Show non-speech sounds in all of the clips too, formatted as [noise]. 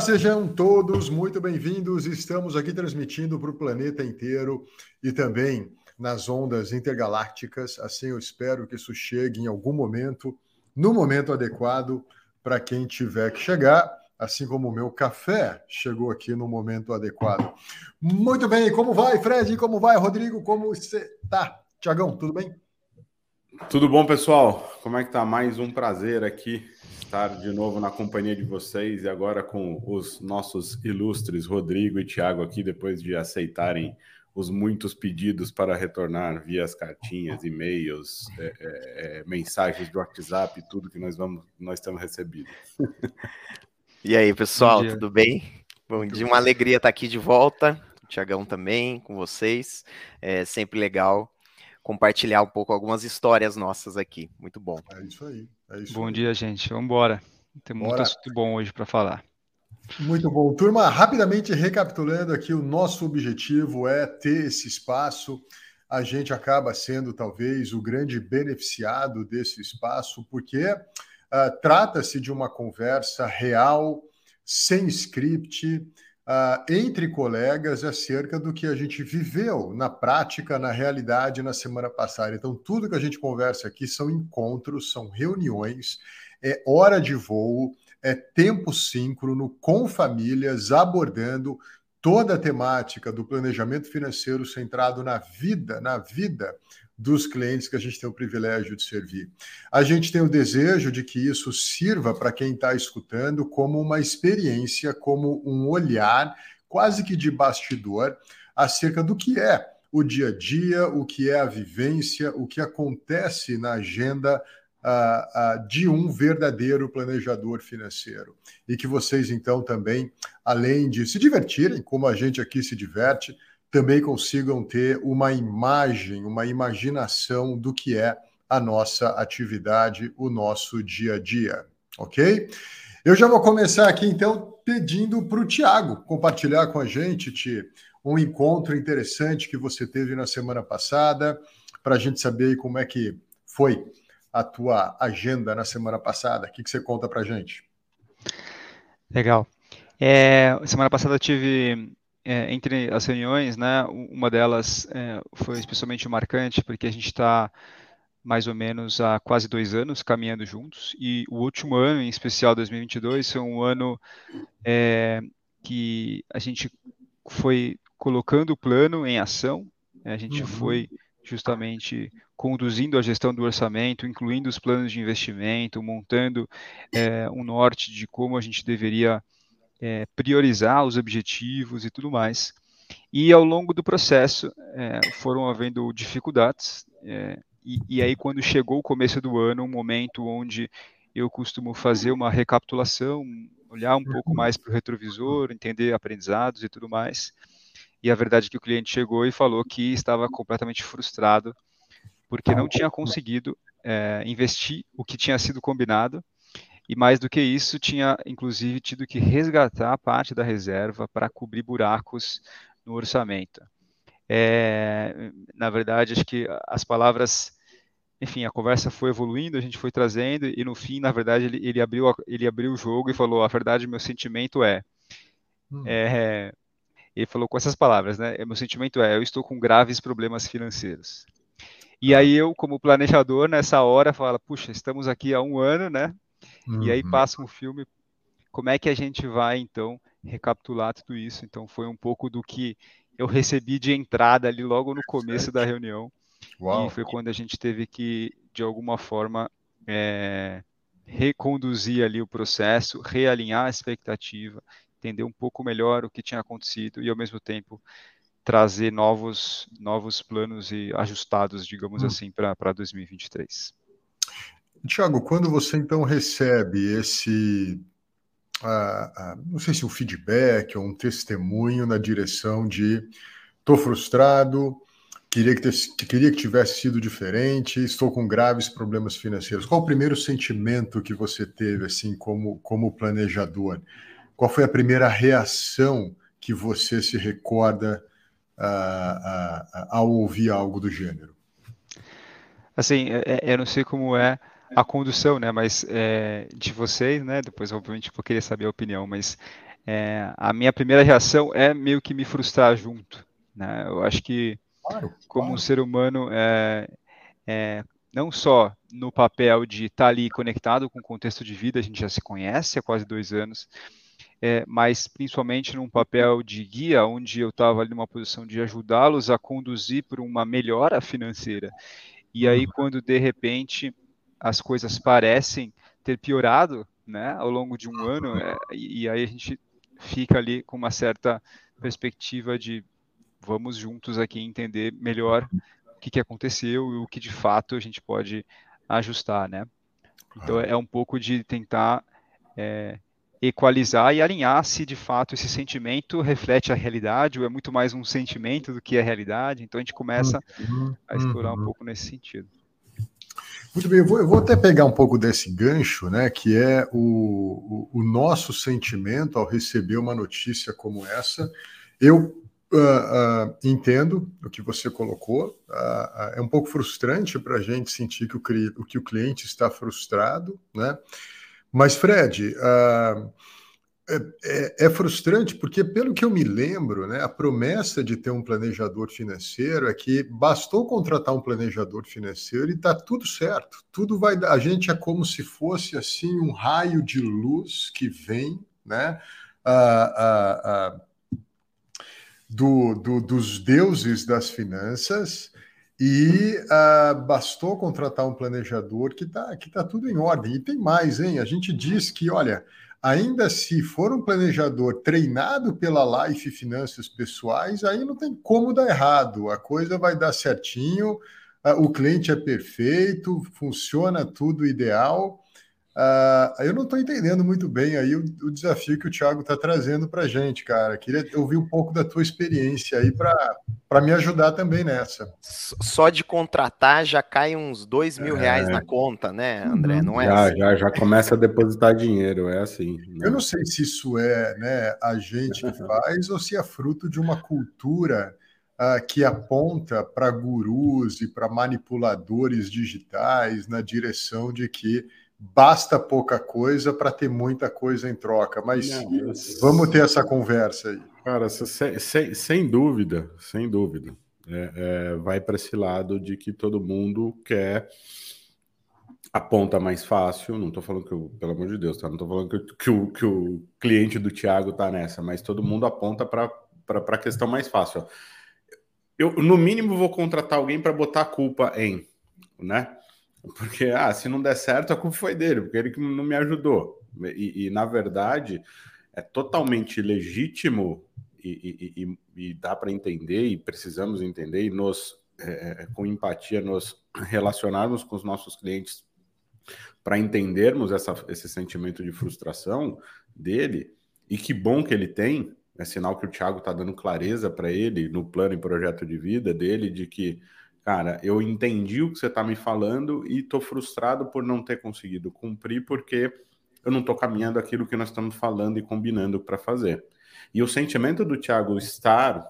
Olá, sejam todos muito bem-vindos. Estamos aqui transmitindo para o planeta inteiro e também nas ondas intergalácticas. Assim, eu espero que isso chegue em algum momento, no momento adequado, para quem tiver que chegar, assim como o meu café chegou aqui no momento adequado. Muito bem, como vai, Fred? Como vai, Rodrigo? Como você tá? Tiagão, tudo bem? Tudo bom, pessoal? Como é que tá? Mais um prazer aqui estar de novo na companhia de vocês e agora com os nossos ilustres Rodrigo e Tiago aqui, depois de aceitarem os muitos pedidos para retornar via as cartinhas, e-mails, é, é, é, mensagens do WhatsApp, tudo que nós vamos, nós temos recebido. [laughs] E aí, pessoal, tudo bem? Bom dia, uma alegria estar aqui de volta. Tiagão também com vocês. É sempre legal compartilhar um pouco algumas histórias nossas aqui. Muito bom. É isso aí. É isso bom dia, gente. Vamos embora. Tem muito Bora. assunto bom hoje para falar. Muito bom. Turma, rapidamente recapitulando aqui, o nosso objetivo é ter esse espaço. A gente acaba sendo talvez o grande beneficiado desse espaço, porque uh, trata-se de uma conversa real, sem script, uh, entre colegas acerca do que a gente viveu na prática, na realidade, na semana passada. Então, tudo que a gente conversa aqui são encontros, são reuniões, é hora de voo, é tempo síncrono, com famílias, abordando toda a temática do planejamento financeiro centrado na vida, na vida dos clientes que a gente tem o privilégio de servir. A gente tem o desejo de que isso sirva para quem está escutando como uma experiência, como um olhar quase que de bastidor acerca do que é o dia a dia, o que é a vivência, o que acontece na agenda uh, uh, de um verdadeiro planejador financeiro. E que vocês, então, também, além de se divertirem, como a gente aqui se diverte, também consigam ter uma imagem, uma imaginação do que é a nossa atividade, o nosso dia a dia, ok? Eu já vou começar aqui, então, pedindo para o Tiago compartilhar com a gente, Ti, um encontro interessante que você teve na semana passada, para a gente saber como é que foi a tua agenda na semana passada. O que, que você conta para a gente? Legal. É, semana passada eu tive é, entre as reuniões, né, uma delas é, foi especialmente marcante, porque a gente está mais ou menos há quase dois anos caminhando juntos, e o último ano, em especial 2022, foi um ano é, que a gente foi colocando o plano em ação, né, a gente uhum. foi justamente conduzindo a gestão do orçamento, incluindo os planos de investimento, montando é, um norte de como a gente deveria é, priorizar os objetivos e tudo mais. E ao longo do processo é, foram havendo dificuldades, é, e, e, aí quando chegou o começo do ano, um momento onde eu costumo fazer uma recapitulação, olhar um pouco mais para o retrovisor, entender aprendizados e tudo mais. E a verdade é que o cliente chegou e falou que estava completamente frustrado porque não tinha conseguido é, investir o que tinha sido combinado e mais do que isso, tinha inclusive tido que resgatar parte da reserva para cobrir buracos no orçamento. É, na verdade, acho que as palavras, enfim, a conversa foi evoluindo, a gente foi trazendo e no fim, na verdade, ele, ele abriu ele abriu o jogo e falou: a verdade, meu sentimento é, hum. é ele falou com essas palavras, né? Meu sentimento é, eu estou com graves problemas financeiros. E aí eu, como planejador, nessa hora, fala, puxa, estamos aqui há um ano, né? Uhum. E aí uhum. passa um filme, como é que a gente vai então recapitular tudo isso? Então foi um pouco do que eu recebi de entrada ali logo no começo da reunião. Uau. E foi quando a gente teve que, de alguma forma, é, reconduzir ali o processo, realinhar a expectativa, entender um pouco melhor o que tinha acontecido e, ao mesmo tempo, trazer novos, novos planos e ajustados, digamos hum. assim, para 2023. Tiago, quando você então recebe esse não sei se um feedback ou um testemunho na direção de estou frustrado, queria que, queria que tivesse sido diferente, estou com graves problemas financeiros. Qual o primeiro sentimento que você teve assim como, como planejador? Qual foi a primeira reação que você se recorda uh, ao ouvir algo do gênero? Assim, é, é, eu não sei como é a condução, né? Mas é, de vocês, né? Depois, obviamente, eu queria saber a opinião, mas é, a minha primeira reação é meio que me frustrar junto, né? Eu acho que claro, como claro. um ser humano é, é, não só no papel de estar tá ali conectado com o contexto de vida, a gente já se conhece há quase dois anos, é, mas principalmente num papel de guia, onde eu estava ali numa posição de ajudá-los a conduzir para uma melhora financeira. E aí, uhum. quando de repente as coisas parecem ter piorado, né, ao longo de um ano, é, e, e aí a gente fica ali com uma certa perspectiva de vamos juntos aqui entender melhor o que, que aconteceu e o que de fato a gente pode ajustar, né? Então é um pouco de tentar é, equalizar e alinhar se de fato esse sentimento reflete a realidade ou é muito mais um sentimento do que a realidade. Então a gente começa uhum, a explorar uhum. um pouco nesse sentido. Muito bem, eu vou, eu vou, até pegar um pouco desse gancho, né, que é o, o, o nosso sentimento ao receber uma notícia como essa. Eu uh, uh, entendo o que você colocou, uh, é um pouco frustrante para a gente sentir que o, que o cliente está frustrado, né? Mas, Fred, é, é, frustrante porque, pelo que eu me lembro, né, a promessa de ter um planejador financeiro é que bastou contratar um planejador financeiro e está tudo certo. Tudo vai A gente é como se fosse assim um raio de luz que vem, né? do, do, dos deuses das finanças e bastou contratar um planejador que está que tá tudo em ordem. E tem mais, hein? A gente diz que, olha, ainda se for um planejador treinado pela Life Finanças Pessoais, aí não tem como dar errado, a coisa vai dar certinho, o cliente é perfeito, funciona tudo ideal. Uh, eu não estou entendendo muito bem aí o, o, desafio que o Thiago está trazendo para a gente, cara. Queria ouvir um pouco da tua experiência aí para me ajudar também nessa. Só de contratar já cai uns dois mil é... reais na conta, né, André? Não é já, assim? já, já começa a depositar dinheiro, é assim. Né? Eu não sei se isso é né, a gente que faz ou se é fruto de uma cultura uh, que aponta para gurus e para manipuladores digitais na direção de que basta pouca coisa para ter muita coisa em troca. Mas Não, vamos ter essa conversa aí. Cara, sem, sem, sem dúvida, sem dúvida. É, é, vai para esse lado de que todo mundo quer a ponta mais fácil. Não estou falando que, eu, pelo amor de Deus, tá? não estou falando que, que, o, que o cliente do Thiago está nessa, mas todo mundo aponta para a questão mais fácil. Eu, no mínimo, vou contratar alguém para botar a culpa em, né? Porque, ah, se não der certo, a culpa foi dele, porque ele que não me ajudou. E, e na verdade, é totalmente legítimo e, e, e dá para entender, e precisamos entender, e nos, é, é, com empatia, nos relacionarmos com os nossos clientes para entendermos essa, esse sentimento de frustração dele. E que bom que ele tem, é sinal que o Thiago está dando clareza para ele no plano e projeto de vida dele, de que cara, eu entendi o que você está me falando e estou frustrado por não ter conseguido cumprir, porque eu não estou caminhando aquilo que nós estamos falando e combinando para fazer. E o sentimento do Thiago estar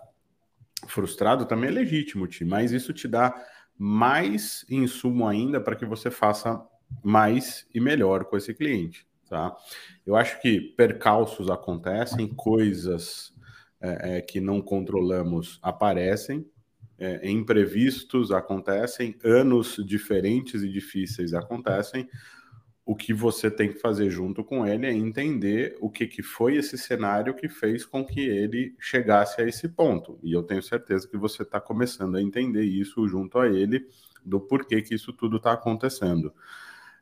frustrado também é legítimo, Ti, mas isso te dá mais insumo ainda para que você faça mais e melhor com esse cliente. Tá? Eu acho que percalços acontecem, coisas é, é, que não controlamos aparecem, é, imprevistos acontecem, anos diferentes e difíceis acontecem. O que você tem que fazer junto com ele é entender o que, que foi esse cenário que fez com que ele chegasse a esse ponto. E eu tenho certeza que você está começando a entender isso junto a ele, do porquê que isso tudo está acontecendo.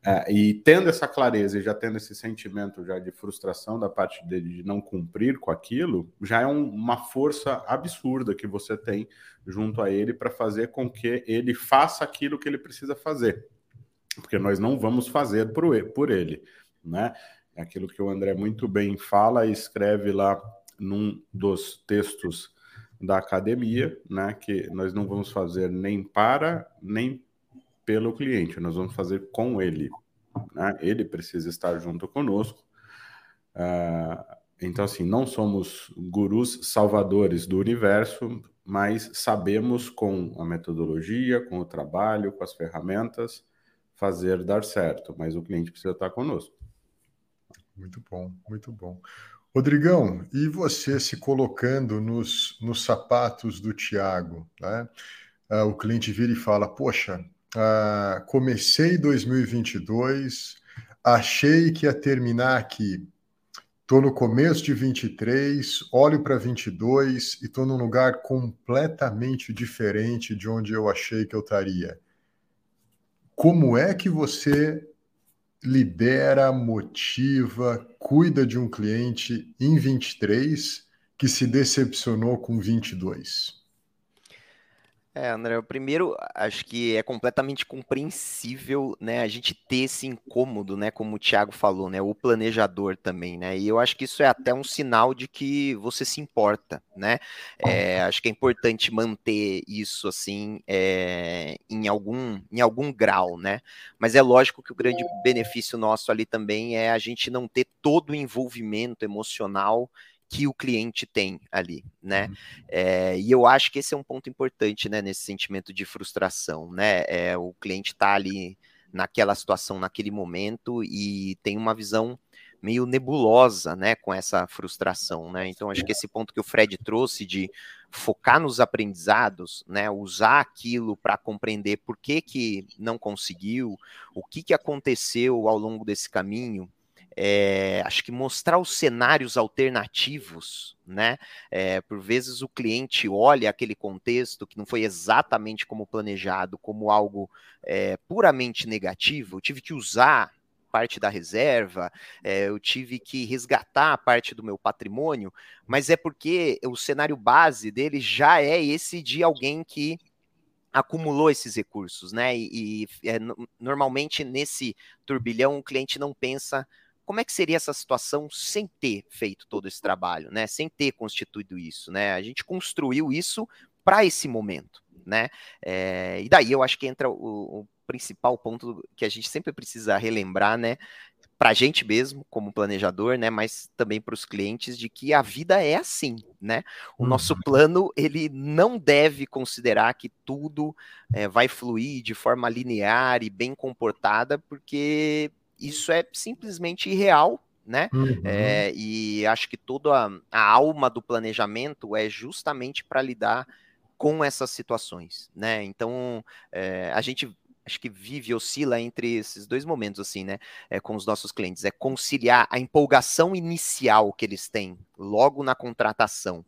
É, e tendo essa clareza e já tendo esse sentimento já de frustração da parte dele de não cumprir com aquilo, já é um, uma força absurda que você tem junto a ele para fazer com que ele faça aquilo que ele precisa fazer. Porque nós não vamos fazer por ele, né? É aquilo que o André muito bem fala e escreve lá num dos textos da academia, né? Que nós não vamos fazer nem para nem pelo cliente, nós vamos fazer com ele. Né? Ele precisa estar junto conosco. Uh, então, assim, não somos gurus salvadores do universo, mas sabemos com a metodologia, com o trabalho, com as ferramentas, fazer dar certo. Mas o cliente precisa estar conosco. Muito bom, muito bom. Rodrigão, e você se colocando nos, nos sapatos do Tiago, né? Uh, o cliente vira e fala: Poxa, uh, comecei 2022, achei que ia terminar aqui. Estou no começo de 23, olho para 22 e estou num lugar completamente diferente de onde eu achei que eu estaria. Como é que você lidera, motiva, cuida de um cliente em 23 que se decepcionou com 22? É, André, primeiro, acho que é completamente compreensível, né, a gente ter esse incômodo, né, como o Thiago falou, né, o planejador também, né, e eu acho que isso é até um sinal de que você se importa, né, é, acho que é importante manter isso, assim, é, em, algum, em algum grau, né, mas é lógico que o grande benefício nosso ali também é a gente não ter todo o envolvimento emocional que o cliente tem ali, né? É, e eu acho que esse é um ponto importante, né, nesse sentimento de frustração, né? É, o cliente está ali naquela situação, naquele momento e tem uma visão meio nebulosa, né, com essa frustração, né? Então acho que esse ponto que o Fred trouxe de focar nos aprendizados, né, usar aquilo para compreender por que que não conseguiu, o que que aconteceu ao longo desse caminho, é, acho que mostrar os cenários alternativos, né? É, por vezes o cliente olha aquele contexto que não foi exatamente como planejado, como algo é, puramente negativo. Eu tive que usar parte da reserva, eu tive que resgatar parte do meu patrimônio, mas é porque o cenário base dele já é esse de alguém que acumulou esses recursos, né? E, e é, normalmente nesse turbilhão o cliente não pensa como é que seria essa situação sem ter feito todo esse trabalho, né? Sem ter constituído isso, né? A gente construiu isso para esse momento, né? É, e daí eu acho que entra o, o principal ponto que a gente sempre precisa relembrar, né? Para a gente mesmo, como planejador, né? Mas também para os clientes, de que a vida é assim, né? O uhum. nosso plano ele não deve considerar que tudo é, vai fluir de forma linear e bem comportada, porque isso é simplesmente irreal, né? Uhum. É, e acho que toda a, a, alma do planejamento é justamente para lidar com essas situações, né? Então é, a gente acho que vive, oscila entre esses dois momentos, assim, né? É, com os nossos clientes, é conciliar a empolgação inicial que eles têm logo na contratação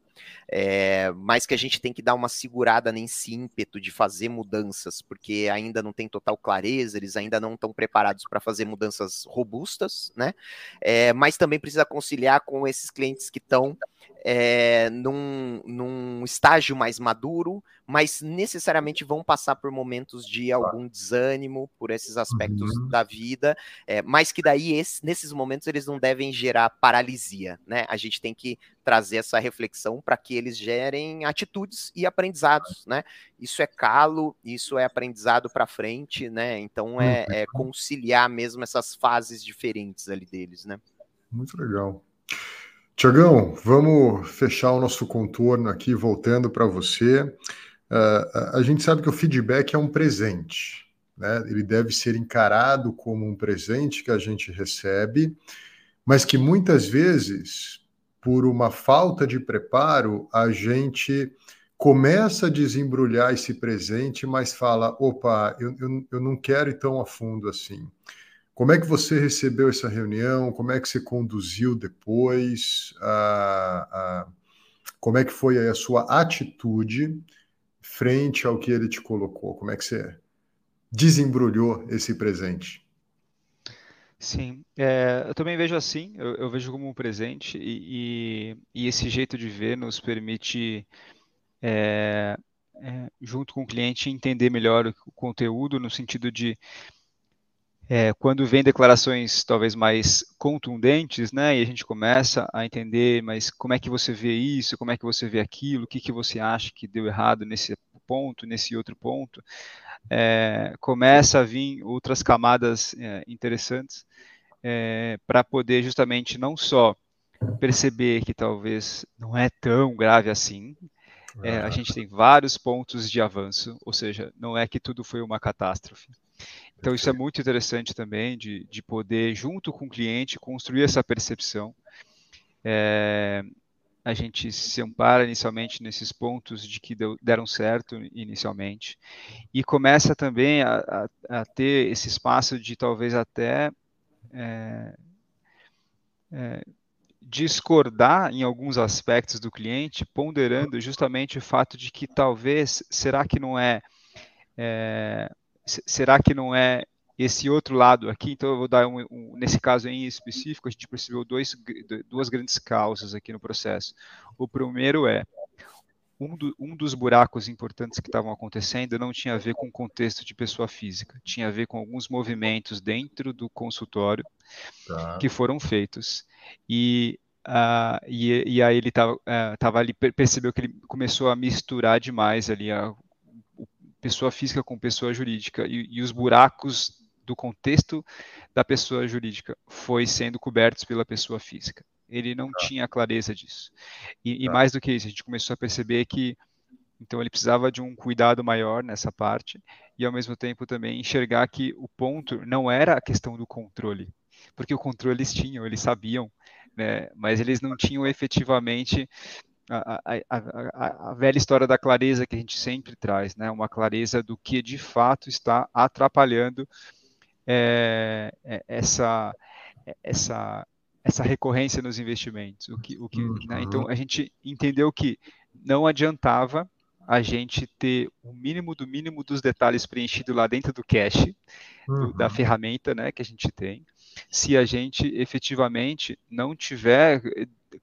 é, mas que a gente tem que dar uma segurada nesse ímpeto de fazer mudanças, porque ainda não tem total clareza, eles ainda não estão preparados para fazer mudanças robustas, né? É, mas também precisa conciliar com esses clientes que estão é, num, num estágio mais maduro, mas necessariamente vão passar por momentos de algum desânimo por esses aspectos uhum. da vida, é, mas que daí esse, nesses momentos eles não devem gerar paralisia, né? A gente tem que trazer essa reflexão para que eles gerem atitudes e aprendizados, né? Isso é calo, isso é aprendizado para frente, né? Então é, é conciliar mesmo essas fases diferentes ali deles, né? Muito legal. Tiagão, vamos fechar o nosso contorno aqui, voltando para você. Uh, a gente sabe que o feedback é um presente, né? Ele deve ser encarado como um presente que a gente recebe, mas que muitas vezes, por uma falta de preparo, a gente começa a desembrulhar esse presente, mas fala: opa, eu, eu, eu não quero ir tão a fundo assim. Como é que você recebeu essa reunião? Como é que você conduziu depois? Ah, ah, como é que foi a sua atitude frente ao que ele te colocou? Como é que você desembrulhou esse presente? Sim, é, eu também vejo assim, eu, eu vejo como um presente e, e, e, esse jeito de ver nos permite, é, é, junto com o cliente, entender melhor o conteúdo no sentido de é, quando vem declarações talvez mais contundentes, né, e a gente começa a entender, mas como é que você vê isso, como é que você vê aquilo, o que, que você acha que deu errado nesse ponto, nesse outro ponto, é, começa a vir outras camadas é, interessantes é, para poder justamente não só perceber que talvez não é tão grave assim, é, a gente tem vários pontos de avanço, ou seja, não é que tudo foi uma catástrofe. Então, isso é muito interessante também, de, de poder, junto com o cliente, construir essa percepção. É, a gente se ampara inicialmente nesses pontos de que deu, deram certo inicialmente, e começa também a, a, a ter esse espaço de talvez até é, é, discordar em alguns aspectos do cliente, ponderando justamente o fato de que talvez, será que não é, é será que não é esse outro lado aqui? Então, eu vou dar um, um, nesse caso em específico, a gente percebeu dois, duas grandes causas aqui no processo. O primeiro é um, do, um, dos buracos importantes que estavam acontecendo não tinha a ver com o contexto de pessoa física, tinha a ver com alguns movimentos dentro do consultório tá. que foram feitos. E, uh, e, e, aí ele uh, ali, percebeu que ele começou a misturar demais ali a, pessoa física com pessoa jurídica e, e os buracos do contexto da pessoa jurídica foi sendo cobertos pela pessoa física. Ele não tá. tinha clareza disso. E, tá. e, mais do que isso, a gente começou a perceber que então ele precisava de um cuidado maior nessa parte e ao mesmo tempo também enxergar que o ponto não era a questão do controle, porque o controle eles tinham, eles sabiam, né, mas eles não tinham efetivamente a, a, a, a, velha história da clareza que a gente sempre traz, né? Uma clareza do que de fato está atrapalhando é, essa, essa, essa recorrência nos investimentos. O que, o que, uhum. né? Então a gente entendeu que não adiantava a gente ter o mínimo do mínimo dos detalhes preenchido lá dentro do cache, uhum. do, da ferramenta né, que a gente tem, se a gente efetivamente não tiver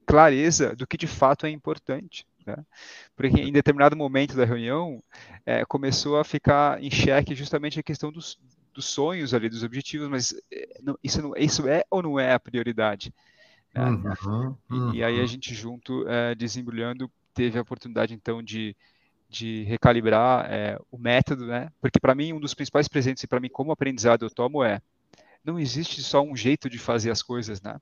clareza do que de fato é importante. Né? Porque em determinado momento da reunião é, começou a ficar em xeque justamente a questão dos, dos sonhos ali, dos objetivos, mas não, isso, não, isso é ou não é a prioridade? Né? Uhum, uhum. E, e, aí a gente junto, é, desembrulhando, teve a oportunidade então de, de recalibrar é, o método, né? Porque para mim um dos principais presentes e para mim como aprendizado eu tomo é não existe só um jeito de fazer as coisas, né?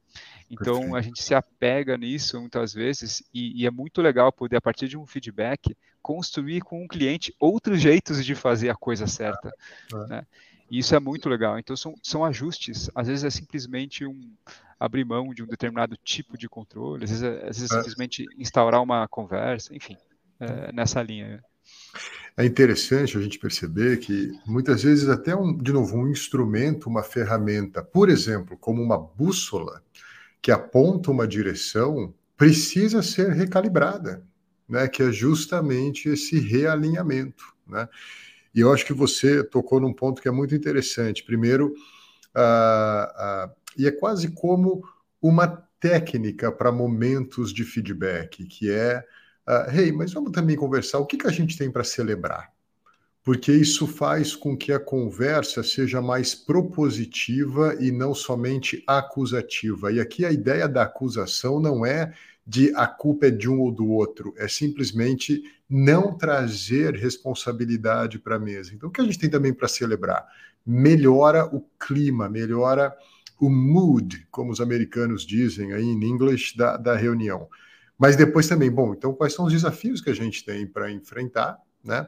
Então Perfeito. a gente se apega nisso muitas vezes e, e, é muito legal poder a partir de um feedback construir com o um cliente outros jeitos de fazer a coisa certa, é. né? E isso é muito legal. Então são, são ajustes. Às vezes é simplesmente um abrir mão de um determinado tipo de controle. Às vezes é, às vezes é, é. simplesmente instaurar uma conversa. Enfim, é, nessa linha. É interessante a gente perceber que muitas vezes até um, de novo, um instrumento, uma ferramenta, por exemplo, como uma bússola que aponta uma direção, precisa ser recalibrada, né? Que é justamente esse realinhamento, né? E eu acho que você tocou num ponto que é muito interessante. Primeiro, uh, uh, e é quase como uma técnica para momentos de feedback, que é Uh, hey, mas vamos também conversar o que, que a gente tem para celebrar, porque isso faz com que a conversa seja mais propositiva e não somente acusativa. E aqui a ideia da acusação não é de a culpa é de um ou do outro, é simplesmente não trazer responsabilidade para a mesa. Então, o que a gente tem também para celebrar? Melhora o clima, melhora o mood, como os americanos dizem aí em inglês, da, da reunião. Mas depois também, bom, então quais são os desafios que a gente tem para enfrentar, né?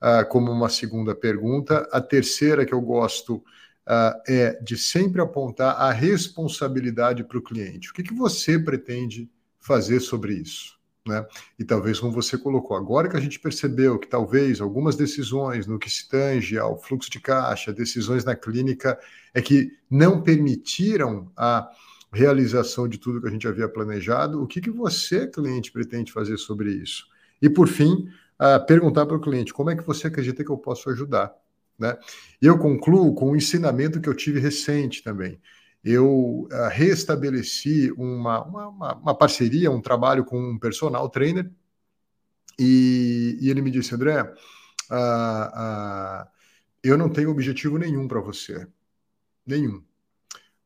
Ah, como uma segunda pergunta. A terceira que eu gosto ah, é de sempre apontar a responsabilidade para o cliente. O que, que você pretende fazer sobre isso? Né? E talvez, como você colocou, agora que a gente percebeu que talvez algumas decisões no que se tange ao fluxo de caixa, decisões na clínica, é que não permitiram a realização de tudo que a gente havia planejado, o que, que você, cliente, pretende fazer sobre isso? E, por fim, uh, perguntar para o cliente como é que você acredita que eu posso ajudar. Né? Eu concluo com um ensinamento que eu tive recente também. Eu uh, restabeleci uma, uma, uma, parceria, um trabalho com um personal trainer, e, e ele me disse, André, uh, eu não tenho objetivo nenhum para você Nenhum.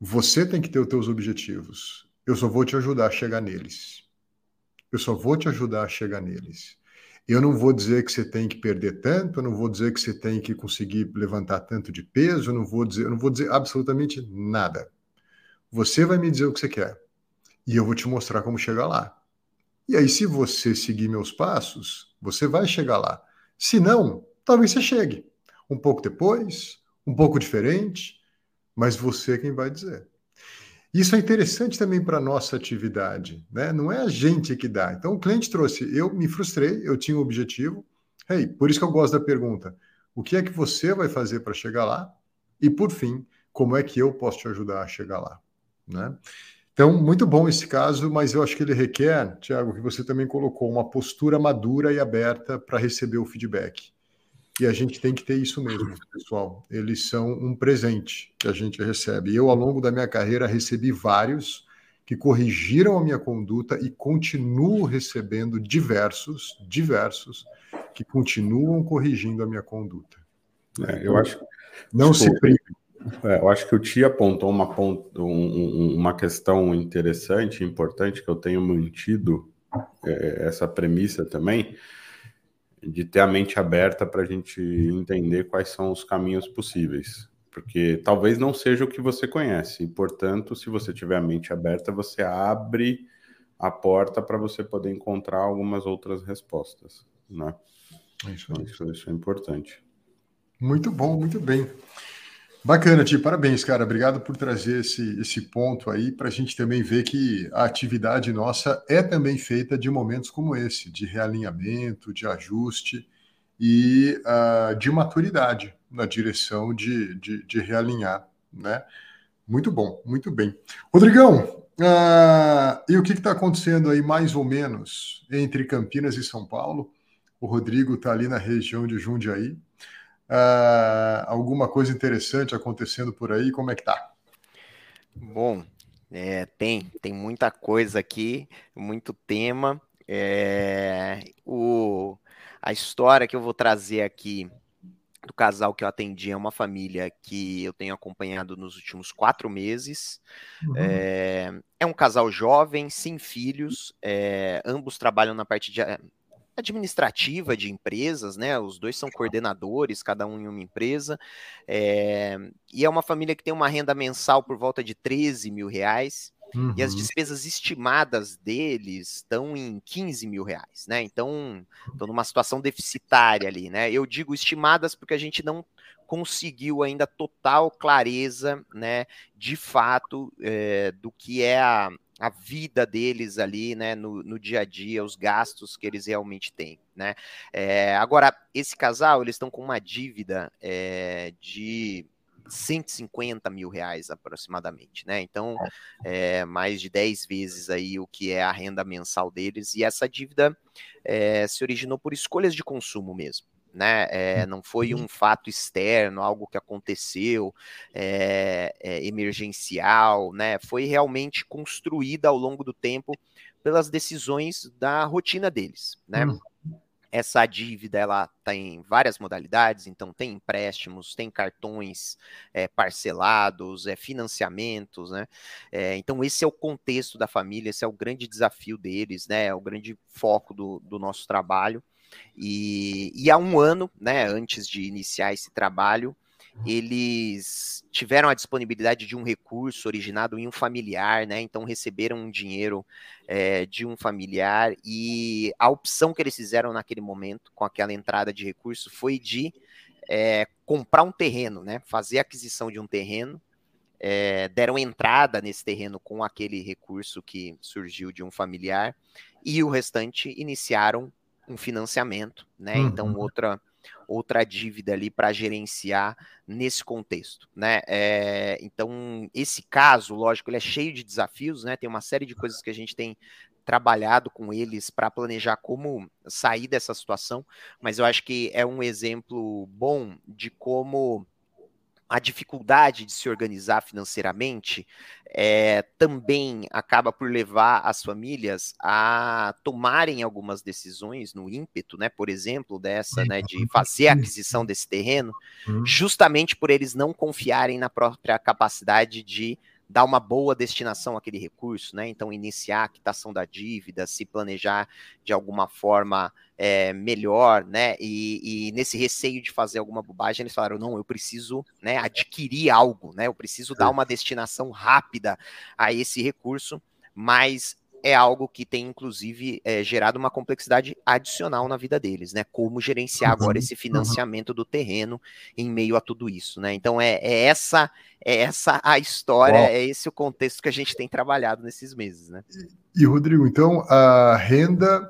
Você tem que ter os teus objetivos. Eu só vou te ajudar a chegar neles. Eu só vou te ajudar a chegar neles. Eu não vou dizer que você tem que perder tanto, eu não vou dizer que você tem que conseguir levantar tanto de peso, eu não vou dizer, eu não vou dizer absolutamente nada. Você vai me dizer o que você quer e eu vou te mostrar como chegar lá. E aí, se você seguir meus passos, você vai chegar lá. Se não, talvez você chegue um pouco depois, um pouco diferente, mas você é quem vai dizer. Isso é interessante também para a nossa atividade, né? Não é a gente que dá. Então o cliente trouxe, eu me frustrei, eu tinha um objetivo. Hey, por isso que eu gosto da pergunta: o que é que você vai fazer para chegar lá? E por fim, como é que eu posso te ajudar a chegar lá, né? Então, muito bom esse caso, mas eu acho que ele requer, Tiago, que você também colocou uma postura madura e aberta para receber o feedback. E a gente tem que ter isso mesmo, pessoal. Eles são um presente que a gente recebe. Eu, ao longo da minha carreira, recebi vários que corrigiram a minha conduta e continuo recebendo diversos, diversos, que continuam corrigindo a minha conduta. É, eu acho. Não tipo, se prive. É, eu acho que o Tia apontou uma, um, uma questão interessante, importante, que eu tenho mantido é, essa premissa também de ter a mente aberta para a gente entender quais são os caminhos possíveis. Porque talvez não seja o que você conhece, e portanto, se você tiver a mente aberta, você abre a porta para você poder encontrar algumas outras respostas. Né? Isso, isso, isso é importante. Muito bom, muito bem. Bacana, Ti, parabéns, cara. Obrigado por trazer esse, esse ponto aí para a gente também ver que a atividade nossa é também feita de momentos como esse, de realinhamento, de ajuste e uh, de maturidade na direção de, de, de, realinhar, né? Muito bom, muito bem. Rodrigão, uh, e o que está acontecendo aí mais ou menos entre Campinas e São Paulo? O Rodrigo está ali na região de Jundiaí. Uh, alguma coisa interessante acontecendo por aí? Como é que tá? Bom, é, tem, tem muita coisa aqui, muito tema. É, o, a história que eu vou trazer aqui do casal que eu atendi é uma família que eu tenho acompanhado nos últimos quatro meses. Uhum. É, é, um casal jovem, sem filhos, é, ambos trabalham na parte de administrativa de empresas, né? Os dois são coordenadores, cada um em uma empresa. É, e é uma família que tem uma renda mensal por volta de 13 mil reais. Uhum. E as uhum. despesas estimadas deles estão em 15 mil reais, né? Então, estão numa situação deficitária ali, né? Eu digo estimadas porque a gente não conseguiu ainda total clareza, né, de fato, é, do que é a, a vida deles ali, né, no, no, dia a dia, os gastos que eles realmente têm, né. É, agora, esse casal, eles estão com uma dívida é, de 150 mil reais aproximadamente, né? Então, é, mais de 10 vezes aí o que é a renda mensal deles, e essa dívida é, se originou por escolhas de consumo mesmo, né? É, não foi um fato externo, algo que aconteceu é, é, emergencial, né? Foi realmente construída ao longo do tempo pelas decisões da rotina deles, né? Hum. Essa dívida ela tem várias modalidades, então tem empréstimos, tem cartões parcelados, é, financiamentos, né? Então esse é o contexto da família, esse é o grande desafio deles, né? É o grande foco do, do nosso trabalho. E, e há um ano, né, antes de iniciar esse trabalho, eles tiveram a disponibilidade de um recurso originado em um familiar, né? Então receberam um dinheiro é, de um familiar e a opção que eles fizeram naquele momento, com aquela entrada de recurso, foi de é, comprar um terreno, né? Fazer aquisição de um terreno. É, deram entrada nesse terreno com aquele recurso que surgiu de um familiar e o restante iniciaram um financiamento, né? Uhum. Então, outra outra dívida ali para gerenciar nesse contexto, né? É, então, esse caso, lógico, ele é cheio de desafios, né? Tem uma série de coisas que a gente tem trabalhado com eles para planejar como sair dessa situação, mas eu acho que é um exemplo bom de como a dificuldade de se organizar financeiramente é, também acaba por levar as famílias a tomarem algumas decisões no ímpeto, né, por exemplo, dessa, né, de fazer a aquisição desse terreno, uhum. justamente por eles não confiarem na própria capacidade de dar uma boa destinação àquele recurso, né? Então, iniciar a quitação da dívida, se planejar de alguma forma é, melhor, né? E, e, nesse receio de fazer alguma bobagem, eles falaram: não, eu preciso né, adquirir algo, né? Eu preciso dar uma destinação rápida a esse recurso, mas é algo que tem, inclusive, é, gerado uma complexidade adicional na vida deles, né? Como gerenciar agora uhum, esse uhum. financiamento do terreno em meio a tudo isso, né? Então é, é essa é essa a história, é esse o contexto que a gente tem trabalhado nesses meses, né? E, Rodrigo, então a renda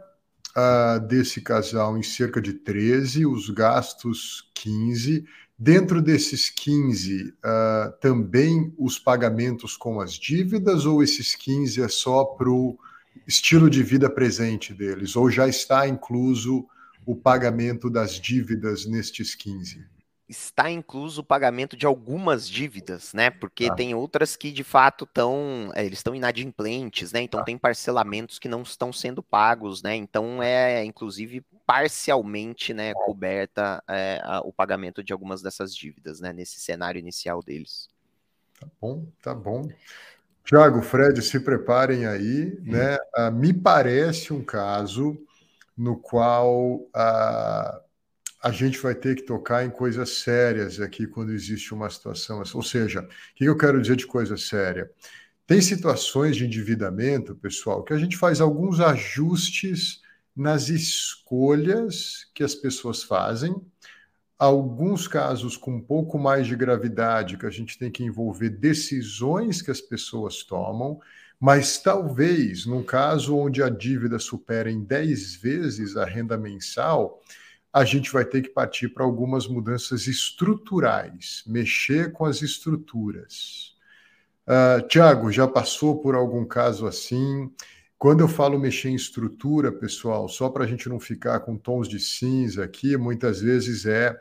uh, desse casal em cerca de 13, os gastos 15. Dentro desses 15, uh, ah, também os pagamentos com as dívidas, ou esses 15 é só para o estilo de vida presente deles, ou já está incluso o pagamento das dívidas nestes 15? está incluso o pagamento de algumas dívidas, né? Porque ah. tem outras que de fato estão, é, eles estão inadimplentes, né? Então ah. tem parcelamentos que não estão sendo pagos, né? Então é inclusive parcialmente, né, coberta é, a, o pagamento de algumas dessas dívidas, né? Nesse cenário inicial deles. Tá bom, tá bom. Tiago, Fred, se preparem aí, né? Ah, me parece um caso no qual a a gente vai ter que tocar em coisas sérias aqui quando existe uma situação. Ou seja, o que eu quero dizer de coisa séria? Tem situações de endividamento, pessoal, que a gente faz alguns ajustes nas escolhas que as pessoas fazem. Alguns casos com um pouco mais de gravidade, que a gente tem que envolver decisões que as pessoas tomam, mas talvez, num caso onde a dívida supera em 10 vezes a renda mensal, a gente vai ter que partir para algumas mudanças estruturais, mexer com as estruturas. Uh, Tiago, já passou por algum caso assim? Quando eu falo mexer em estrutura, pessoal, só para a gente não ficar com tons de cinza aqui, muitas vezes é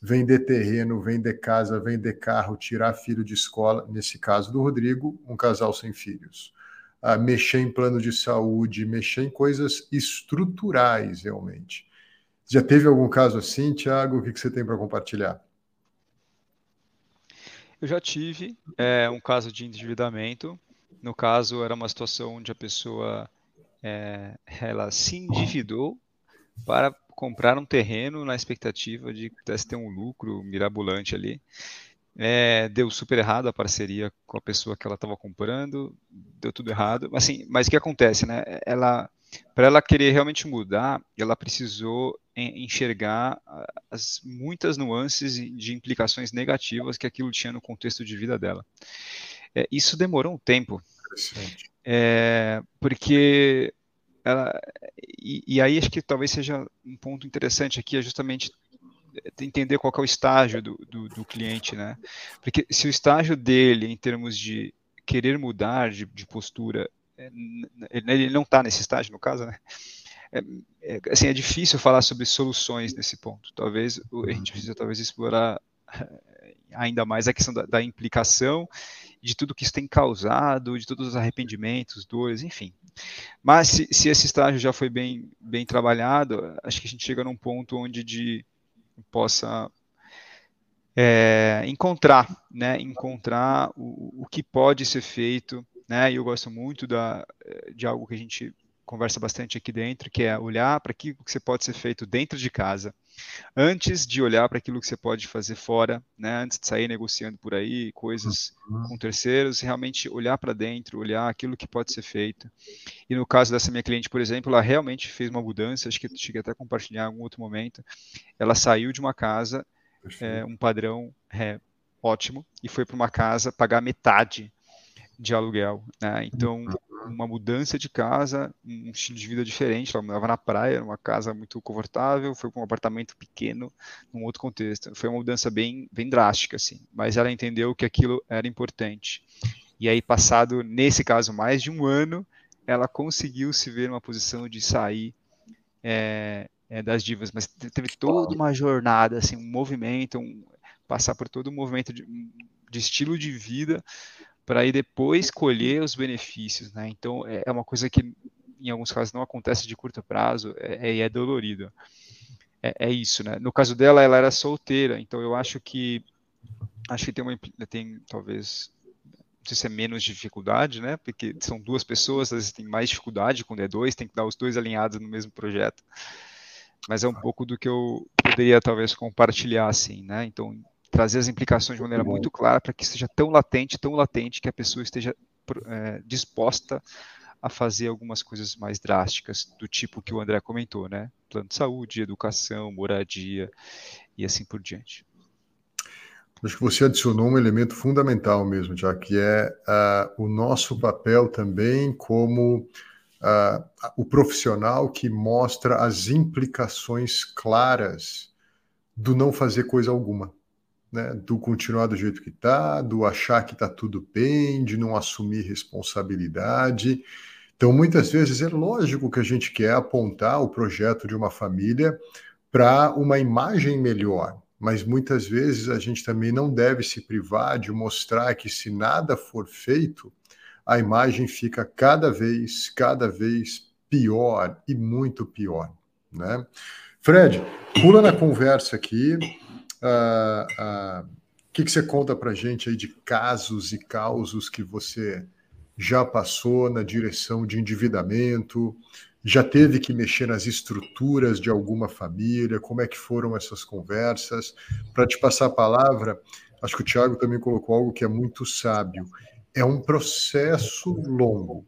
vender terreno, vender casa, vender carro, tirar filho de escola. Nesse caso do Rodrigo, um casal sem filhos. Uh, mexer em plano de saúde, mexer em coisas estruturais, realmente. Já teve algum caso assim, Tiago? O que, você tem para compartilhar? Eu já tive é, um caso de endividamento. No caso, era uma situação onde a pessoa é, ela se endividou para comprar um terreno na expectativa de que pudesse ter um lucro mirabolante ali. É, deu super errado a parceria com a pessoa que ela estava comprando, deu tudo errado. Assim, mas o que acontece, né? Ela, para ela querer realmente mudar, ela precisou enxergar as muitas nuances de implicações negativas que aquilo tinha no contexto de vida dela. É, isso demorou um tempo, é, porque ela, e, e, aí acho que talvez seja um ponto interessante aqui é justamente entender qual é o estágio do, do, do cliente, né? Porque se o estágio dele, em termos de querer mudar de, de postura, é, ele não está nesse estágio, no caso, né? é, é, assim, é difícil falar sobre soluções nesse ponto. Talvez a gente precisa talvez explorar ainda mais a questão da, da, implicação de tudo que isso tem causado, de todos os arrependimentos, dores, enfim. Mas se, se, esse estágio já foi bem, bem trabalhado, acho que a gente chega num ponto onde de possa é, encontrar, né, encontrar o, o que pode ser feito, né, e eu gosto muito da, de algo que a gente conversa bastante aqui dentro, que é olhar para aquilo que você pode ser feito dentro de casa, antes de olhar para aquilo que você pode fazer fora, né? antes de sair negociando por aí coisas uhum. com terceiros, realmente olhar para dentro, olhar aquilo que pode ser feito. E no caso dessa minha cliente, por exemplo, ela realmente fez uma mudança, acho que cheguei até a compartilhar em algum outro momento. Ela saiu de uma casa, é, um padrão é, ótimo, e foi para uma casa pagar metade de aluguel. Né? Então, uhum uma mudança de casa, um estilo de vida diferente. Ela morava na praia, numa casa muito confortável, foi para um apartamento pequeno, num outro contexto. Foi uma mudança bem, bem drástica, assim. Mas ela entendeu que aquilo era importante. E aí, passado, nesse caso, mais de um ano, ela conseguiu se ver numa posição de sair é, é, das dívidas. Mas teve toda uma jornada, assim, um movimento, um, passar por todo o movimento de, de estilo de vida para aí depois colher os benefícios, né? Então é, é uma coisa que em alguns casos não acontece de curto prazo é, é, é dolorido. É, é, isso, né? No caso dela, ela era solteira, então eu acho que acho que tem uma tem talvez não sei se é menos dificuldade, né? Porque são duas pessoas, às vezes tem mais dificuldade quando é dois, tem que dar os dois alinhados no mesmo projeto. Mas é um pouco do que eu poderia talvez compartilhar assim, né? Então trazer as implicações de maneira muito clara para que seja tão latente, tão latente que a pessoa esteja é, disposta a fazer algumas coisas mais drásticas, do tipo que o André comentou, né? Plano de saúde, educação, moradia e assim por diante. Acho que você adicionou um elemento fundamental mesmo, já que é uh, o nosso papel também como uh, o profissional que mostra as implicações claras do não fazer coisa alguma né, do continuar do jeito que está, do achar que está tudo bem, de não assumir responsabilidade. Então, muitas vezes é lógico que a gente quer apontar o projeto de uma família para uma imagem melhor, mas muitas vezes a gente também não deve se privar de mostrar que se nada for feito, a imagem fica cada vez, cada vez pior e muito pior, né? Fred, pula na conversa aqui o uh, uh, que, que você conta para gente aí de casos e causos que você já passou na direção de endividamento? Já teve que mexer nas estruturas de alguma família? Como é que foram essas conversas? Para te passar a palavra, acho que o Tiago também colocou algo que é muito sábio. É um processo longo.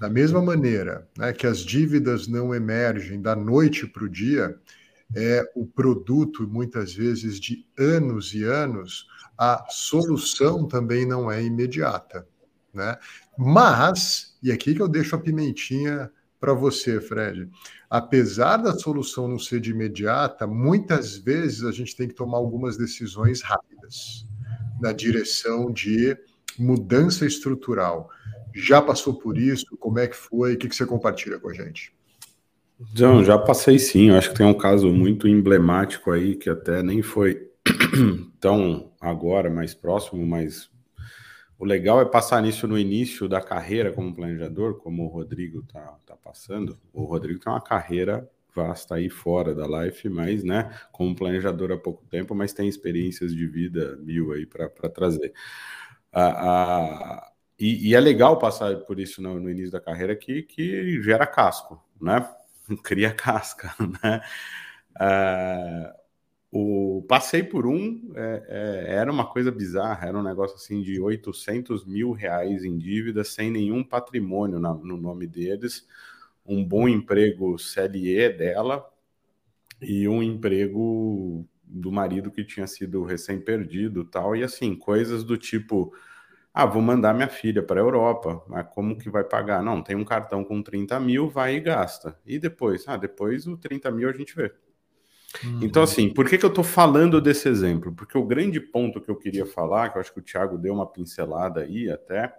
Da mesma maneira né, que as dívidas não emergem da noite para o dia, é o produto, muitas vezes, de anos e anos, a solução também não é imediata. Né? Mas, e aqui que eu deixo a pimentinha para você, Fred, apesar da solução não ser de imediata, muitas vezes a gente tem que tomar algumas decisões rápidas na direção de mudança estrutural. Já passou por isso? Como é que foi? O que, você compartilha com a gente? Não, já passei sim. Eu acho que tem um caso muito emblemático aí, que até nem foi [clears throat] tão agora, mais próximo, mas o legal é passar nisso no início da carreira como planejador, como o Rodrigo tá, tá passando. O Rodrigo tem uma carreira vasta aí fora da life, mas, né, como planejador há pouco tempo, mas tem experiências de vida mil aí para trazer. Ah, ah, e, e, é legal passar por isso no, no início da carreira que, que gera casco, né? [laughs] cria casca, [laughs] né? Uh, o passei por um é, é, era uma coisa bizarra, era um negócio assim de 800 mil reais em dívida, sem nenhum patrimônio na, no nome deles, um bom emprego CLE dela e um emprego do marido que tinha sido recém-perdido tal, e assim, coisas do tipo ah, vou mandar minha filha para a Europa, mas como que vai pagar? Não, tem um cartão com 30 mil, vai e gasta. E depois? Ah, depois o 30 mil a gente vê. Uhum. Então, assim, por que, que eu estou falando desse exemplo? Porque o grande ponto que eu queria falar, que eu acho que o Thiago deu uma pincelada aí até,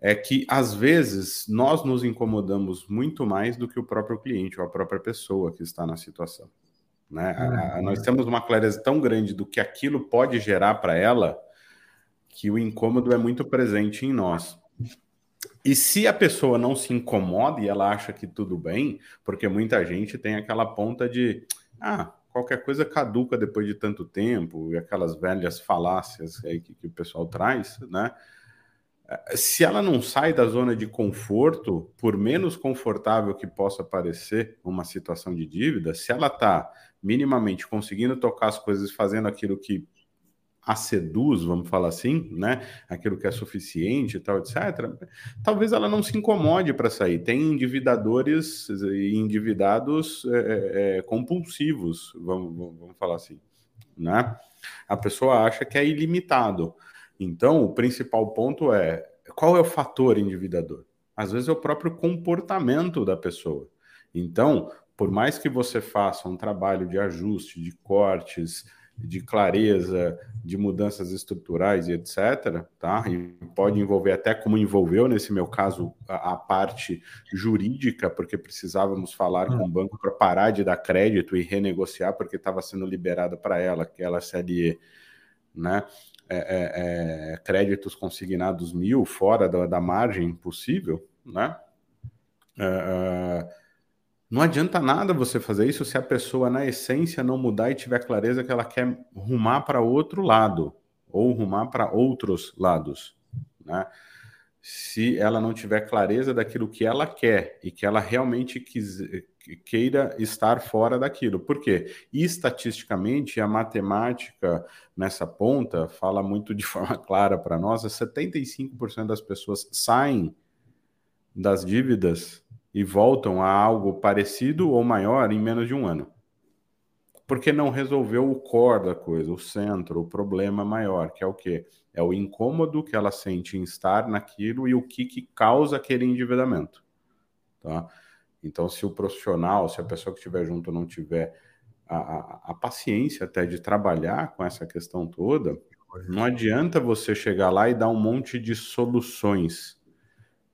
é que às vezes nós nos incomodamos muito mais do que o próprio cliente ou a própria pessoa que está na situação. Né? Uhum. nós temos uma clareza tão grande do que aquilo pode gerar para ela que o incômodo é muito presente em nós. E se a pessoa não se incomoda e ela acha que tudo bem, porque muita gente tem aquela ponta de ah, qualquer coisa caduca depois de tanto tempo, e aquelas velhas falácias aí que, que o pessoal traz, né? Se ela não sai da zona de conforto, por menos confortável que possa parecer uma situação de dívida, se ela está minimamente conseguindo tocar as coisas, fazendo aquilo que a seduz, vamos falar assim, né? Aquilo que é suficiente e tal, etc. Talvez ela não se incomode para sair. Tem endividadores e endividados é, é, é, compulsivos, vamos, vamos falar assim, né? A pessoa acha que é ilimitado. Então, o principal ponto é qual é o fator endividador? Às vezes é o próprio comportamento da pessoa. Então, por mais que você faça um trabalho de ajuste, de cortes, de clareza, de mudanças estruturais e etc., tá? E pode envolver até como envolveu, nesse meu caso, a, a parte jurídica, porque precisávamos falar com o banco para parar de dar crédito e renegociar, porque estava sendo liberada para ela, aquela CLE, né? É, é, é, créditos consignados mil fora da, da margem possível, né? É não adianta nada você fazer isso se a pessoa, na essência, não mudar e tiver clareza que ela quer rumar para outro lado, ou rumar para outros lados. Né? Se ela não tiver clareza daquilo que ela quer e que ela realmente queira estar fora daquilo. Por quê? estatisticamente, a matemática nessa ponta fala muito de [laughs] forma clara para nós: 75% das pessoas saem das dívidas e voltam a algo parecido ou maior em menos de um ano. Porque não resolveu o core da coisa, o centro, o problema maior, que é o quê? É o incômodo que ela sente em estar naquilo e o que, que causa aquele endividamento. Tá? Então, se o profissional, se a pessoa que estiver junto não tiver a, a, a paciência até de trabalhar com essa questão toda, não adianta você chegar lá e dar um monte de soluções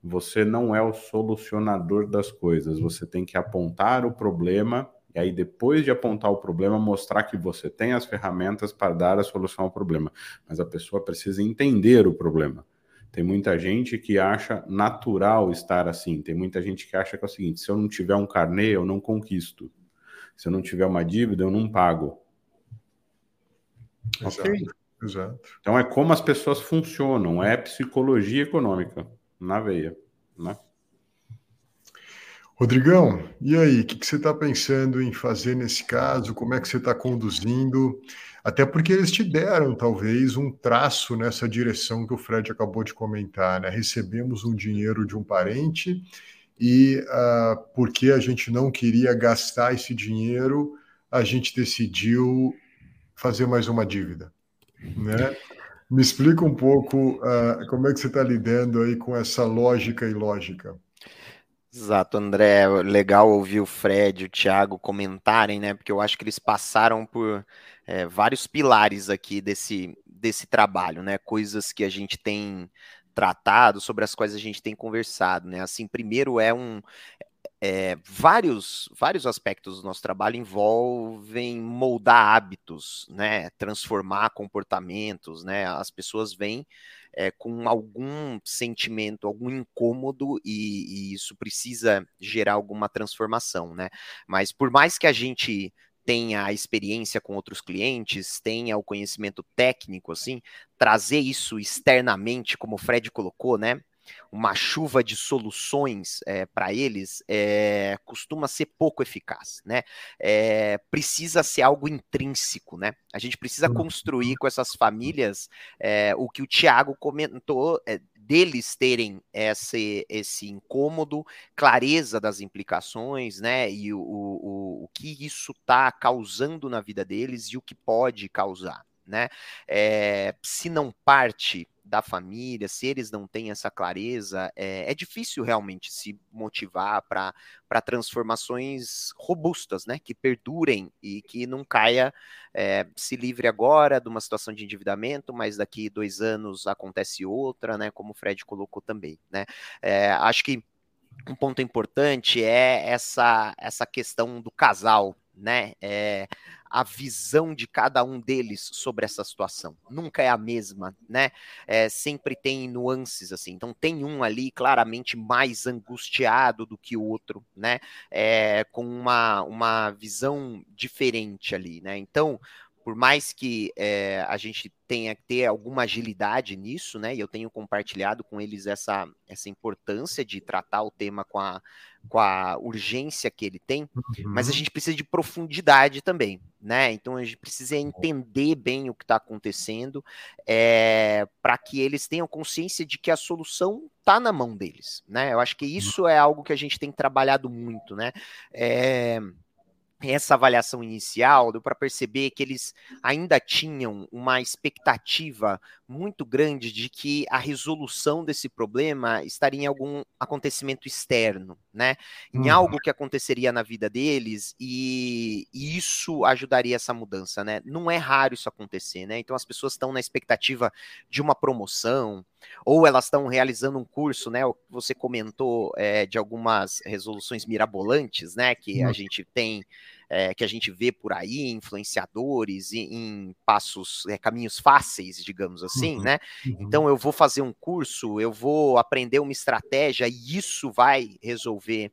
você não é o solucionador das coisas. Você tem que apontar o problema e aí depois de apontar o problema mostrar que você tem as ferramentas para dar a solução ao problema. Mas a pessoa precisa entender o problema. Tem muita gente que acha natural estar assim. Tem muita gente que acha que é o seguinte: se eu não tiver um carnê, eu não conquisto. Se eu não tiver uma dívida, eu não pago. Exato, ok. Exato. Então é como as pessoas funcionam, é psicologia econômica na veia, né? Rodrigão, e aí, o que, que, você está pensando em fazer nesse caso? Como é que você está conduzindo? Até porque eles te deram, talvez, um traço nessa direção que o Fred acabou de comentar, né? Recebemos um dinheiro de um parente e uh, porque a gente não queria gastar esse dinheiro, a gente decidiu fazer mais uma dívida, né? Me explica um pouco uh, como é que você está lidando aí com essa lógica e lógica. Exato, André. Legal ouvir o Fred e o Thiago comentarem, né? Porque eu acho que eles passaram por é, vários pilares aqui desse, desse trabalho, né? Coisas que a gente tem tratado, sobre as quais a gente tem conversado, né? Assim, primeiro é um é, vários, vários aspectos do nosso trabalho envolvem moldar hábitos, né, transformar comportamentos, né, as pessoas vêm é, com algum sentimento, algum incômodo e, e, isso precisa gerar alguma transformação, né, mas por mais que a gente tenha a experiência com outros clientes, tenha o conhecimento técnico, assim, trazer isso externamente, como o Fred colocou, né, uma chuva de soluções é, para eles é, costuma ser pouco eficaz, né? É, precisa ser algo intrínseco, né? A gente precisa construir com essas famílias o que o Tiago comentou deles terem esse, esse incômodo, clareza das implicações, né? E o, o, o que isso está causando na vida deles e o que pode causar, né? Se não parte da família, se eles não têm essa clareza, é, é difícil realmente se motivar para transformações robustas, né? Que perdurem e que não caia, é, se livre agora de uma situação de endividamento, mas daqui dois anos acontece outra, né? Como o Fred colocou também, né? É, acho que um ponto importante é essa, essa questão do casal, né? É, a visão de cada um deles sobre essa situação. Nunca é a mesma, né? É, sempre tem nuances assim. Então tem um ali claramente mais angustiado do que o outro, né? É, com uma, uma visão diferente ali, né? Então por mais que é, a gente tenha que ter alguma agilidade nisso, né? E eu tenho compartilhado com eles essa, essa importância de tratar o tema com a, com a urgência que ele tem, uhum. mas a uhum. gente precisa de profundidade também, né? Então a gente precisa entender bem o que está acontecendo é, para que eles tenham consciência de que a solução está na mão deles, né? Eu acho que uhum. isso é algo que a gente tem trabalhado muito, né? É, essa avaliação inicial, deu para perceber que eles ainda tinham uma expectativa muito grande de que a resolução desse problema estaria em algum acontecimento externo, né? Em uhum. algo que aconteceria na vida deles e, e, isso ajudaria essa mudança, né? Não é raro isso acontecer, né? Então as pessoas estão na expectativa de uma promoção, ou elas estão realizando um curso, né? Você comentou é, de algumas resoluções mirabolantes, né? Que a gente tem, é, que a gente vê por aí, influenciadores em, em passos, é, caminhos fáceis, digamos assim, uhum, né? Uhum. Então eu vou fazer um curso, eu vou aprender uma estratégia e isso vai resolver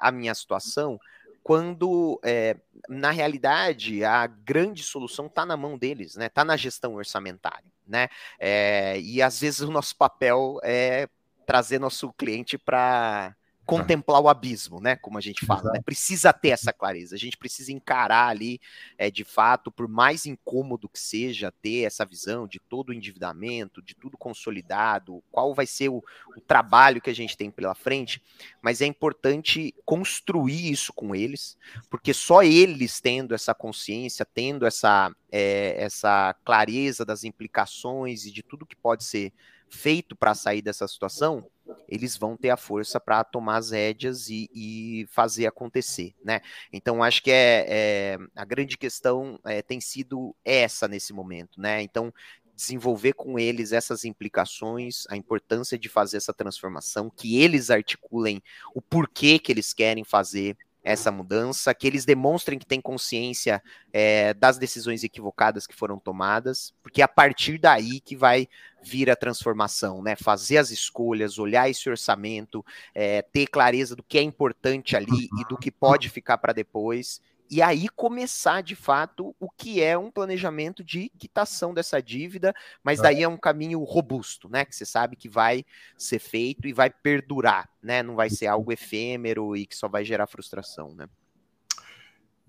a minha situação quando é, na realidade a grande solução está na mão deles, né? Está na gestão orçamentária, né? É, e às vezes o nosso papel é trazer nosso cliente para contemplar o abismo, né? Como a gente fala, né? Precisa ter essa clareza. A gente precisa encarar ali, é, de fato, por mais incômodo que seja, ter essa visão de todo o endividamento, de tudo consolidado, qual vai ser o, o trabalho que a gente tem pela frente. Mas é importante construir isso com eles, porque só eles tendo essa consciência, tendo essa, é, essa clareza das implicações e de tudo que pode ser feito para sair dessa situação, eles vão ter a força para tomar as rédeas e, e, fazer acontecer, né? Então acho que é, é a grande questão é, tem sido essa nesse momento, né? Então desenvolver com eles essas implicações, a importância de fazer essa transformação, que eles articulem o porquê que eles querem fazer essa mudança, que eles demonstrem que têm consciência é, das decisões equivocadas que foram tomadas, porque é a partir daí que vai vir a transformação, né? Fazer as escolhas, olhar esse orçamento, é, ter clareza do que é importante ali e do que pode ficar para depois e aí começar de fato o que é um planejamento de quitação dessa dívida, mas daí é um caminho robusto, né? Que você sabe que vai ser feito e vai perdurar, né? Não vai ser algo efêmero e que só vai gerar frustração, né?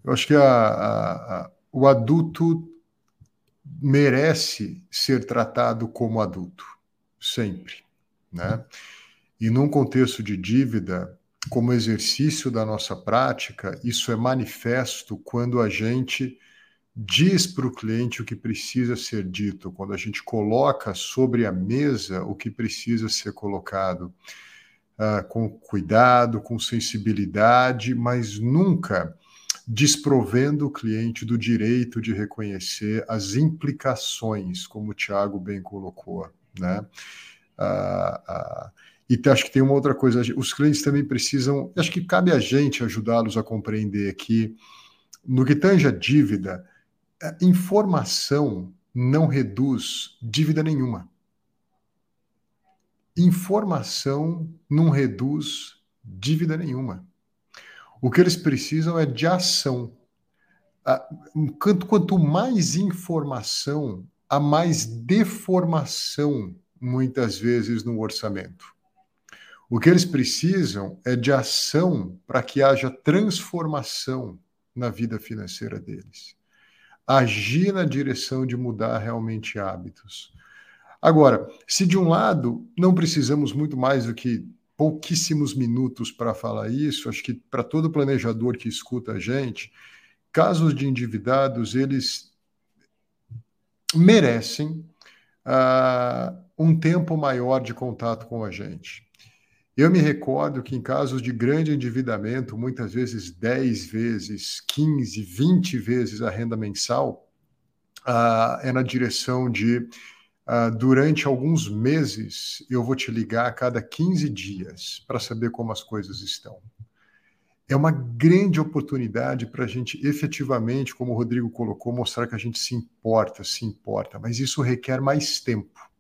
Eu acho que a, a, a, o adulto merece ser tratado como adulto, sempre, né? E num contexto de dívida, como exercício da nossa prática, isso é manifesto quando a gente diz para o cliente o que precisa ser dito, quando a gente coloca sobre a mesa o que precisa ser colocado, uh, com cuidado, com sensibilidade, mas nunca desprovendo o cliente do direito de reconhecer as implicações, como o Tiago bem colocou, né? Uh, uh, e acho que tem uma outra coisa, os clientes também precisam, acho que cabe a gente ajudá-los a compreender que, no que tange a dívida, a informação não reduz dívida nenhuma. Informação não reduz dívida nenhuma. O que eles precisam é de ação. Quanto, quanto mais informação, há mais deformação, muitas vezes, no orçamento. O que eles precisam é de ação para que haja transformação na vida financeira deles. Agir na direção de mudar realmente hábitos. Agora, se de um lado não precisamos muito mais do que pouquíssimos minutos para falar isso, acho que para todo planejador que escuta a gente, casos de endividados, eles merecem uh, um tempo maior de contato com a gente. Eu me recordo que em casos de grande endividamento, muitas vezes 10 vezes, 15, 20 vezes a renda mensal, uh, é na direção de, uh, durante alguns meses, eu vou te ligar a cada 15 dias para saber como as coisas estão. É uma grande oportunidade para a gente efetivamente, como o Rodrigo colocou, mostrar que a gente se importa, se importa, mas isso requer mais tempo.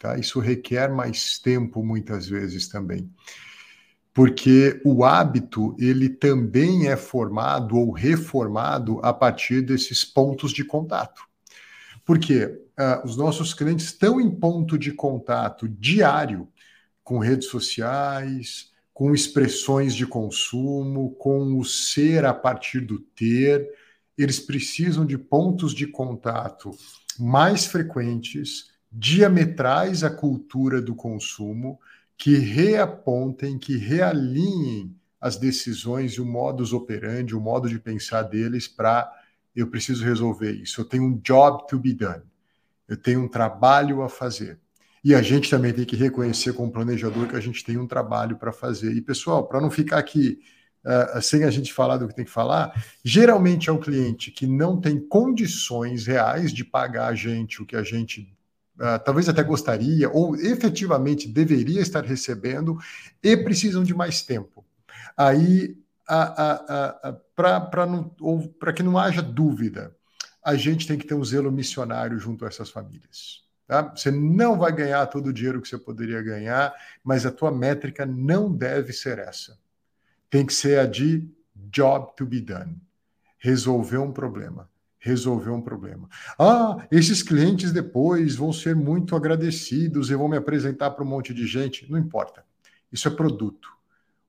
Tá? Isso requer mais tempo muitas vezes também. Porque o hábito, ele também é formado ou reformado a partir desses pontos de contato. Porque uh, os nossos clientes estão em ponto de contato diário com redes sociais, com expressões de consumo, com o ser a partir do ter. Eles precisam de pontos de contato mais frequentes, diametrais à cultura do consumo que reapontem, que realinhem as decisões e o modus operandi, o modo de pensar deles para eu preciso resolver isso. Eu tenho um job to be done. Eu tenho um trabalho a fazer. E a gente também tem que reconhecer como planejador que a gente tem um trabalho para fazer. E pessoal, para não ficar aqui uh, sem a gente falar do que tem que falar, geralmente é um cliente que não tem condições reais de pagar a gente o que a gente Uh, talvez até gostaria, ou efetivamente deveria estar recebendo, e precisam de mais tempo. Aí, para que não haja dúvida, a gente tem que ter um zelo missionário junto a essas famílias. Tá? Você não vai ganhar todo o dinheiro que você poderia ganhar, mas a tua métrica não deve ser essa. Tem que ser a de job to be done. Resolver um problema. Resolver um problema. Ah, esses clientes depois vão ser muito agradecidos e vão me apresentar para um monte de gente. Não importa. Isso é produto.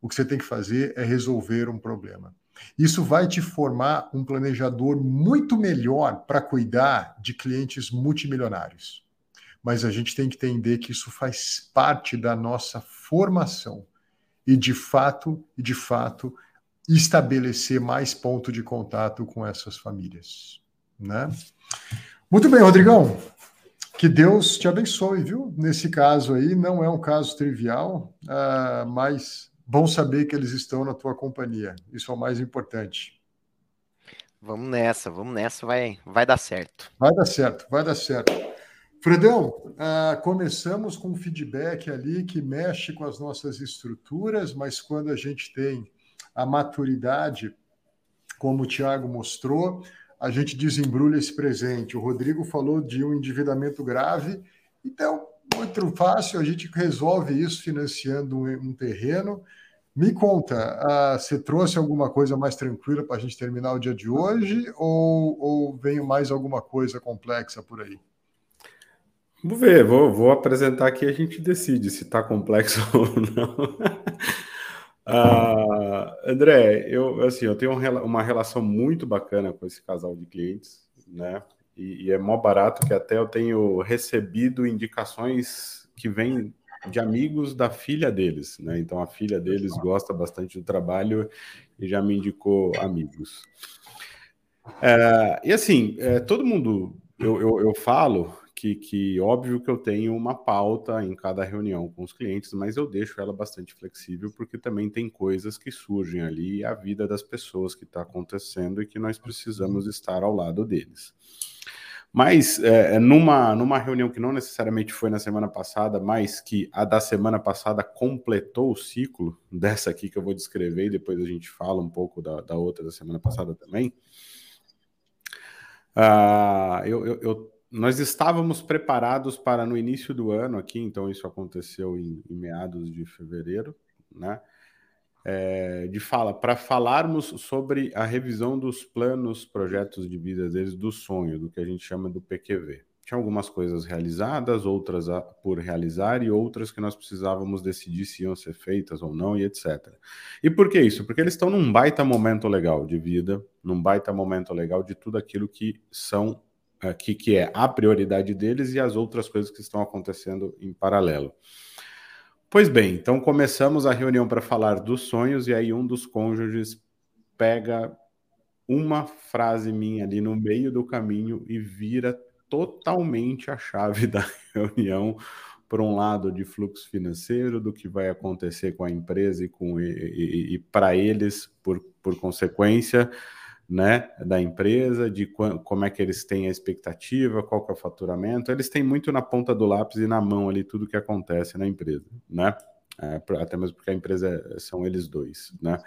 O que você tem que fazer é resolver um problema. Isso vai te formar um planejador muito melhor para cuidar de clientes multimilionários. Mas a gente tem que entender que isso faz parte da nossa formação e de fato, e de fato, estabelecer mais ponto de contato com essas famílias, né? Muito bem, Rodrigão. Que Deus te abençoe, viu? Nesse caso aí, não é um caso trivial, uh, mas bom saber que eles estão na tua companhia. Isso é o mais importante. Vamos nessa, vamos nessa, vai, vai dar certo. Vai dar certo, vai dar certo. Fredão, uh, começamos com um feedback ali que mexe com as nossas estruturas, mas quando a gente tem a maturidade, como o Tiago mostrou, a gente desembrulha esse presente. O Rodrigo falou de um endividamento grave, então, muito fácil, a gente resolve isso financiando um, terreno me conta, uh, você trouxe alguma coisa mais tranquila para a gente terminar o dia de hoje ou, ou mais alguma coisa complexa por aí? Vamos ver, vou, vou apresentar aqui e a gente decide se está complexo [laughs] ou não. uh, André, eu assim, eu tenho uma relação muito bacana com esse casal de clientes, né? E, e é mó barato que até eu tenho recebido indicações que vêm de amigos da filha deles, né? Então a filha deles gosta bastante do trabalho e já me indicou amigos. É, e assim, é, todo mundo, eu, eu, eu falo que, que, óbvio que eu tenho uma pauta em cada reunião com os clientes, mas eu deixo ela bastante flexível, porque também tem coisas que surgem ali, a vida das pessoas que está acontecendo e que nós precisamos estar ao lado deles. Mas é, é, numa, numa reunião que não necessariamente foi na semana passada, mas que a da semana passada completou o ciclo [laughs] dessa aqui que eu vou descrever e depois a gente fala um pouco da, da outra da semana passada também. Uh, eu, eu, eu, nós estávamos preparados para no início do ano aqui, então isso aconteceu em, em meados de fevereiro, né? é, de fala para falarmos sobre a revisão dos planos, projetos de vida deles, do sonho, do que a gente chama do PQV. Tinha algumas coisas realizadas, outras a, por realizar e outras que nós precisávamos decidir se iam ser feitas ou não e etc. E por que isso? Porque eles estão num baita momento legal de vida, num baita momento legal de tudo aquilo que são aqui que é a prioridade deles e as outras coisas que estão acontecendo em paralelo. Pois bem, então começamos a reunião para falar dos sonhos, e aí um dos cônjuges pega uma frase minha ali no meio do caminho e vira totalmente a chave [laughs] da reunião por um lado de fluxo financeiro, do que vai acontecer com a empresa e, com, e, e, e para eles, por, por consequência, né, da empresa, de como é que eles têm a expectativa, qual que é o faturamento. Eles têm muito na ponta do lápis e na mão ali tudo que acontece na empresa, né? É, até mesmo porque a empresa é, são eles dois, né?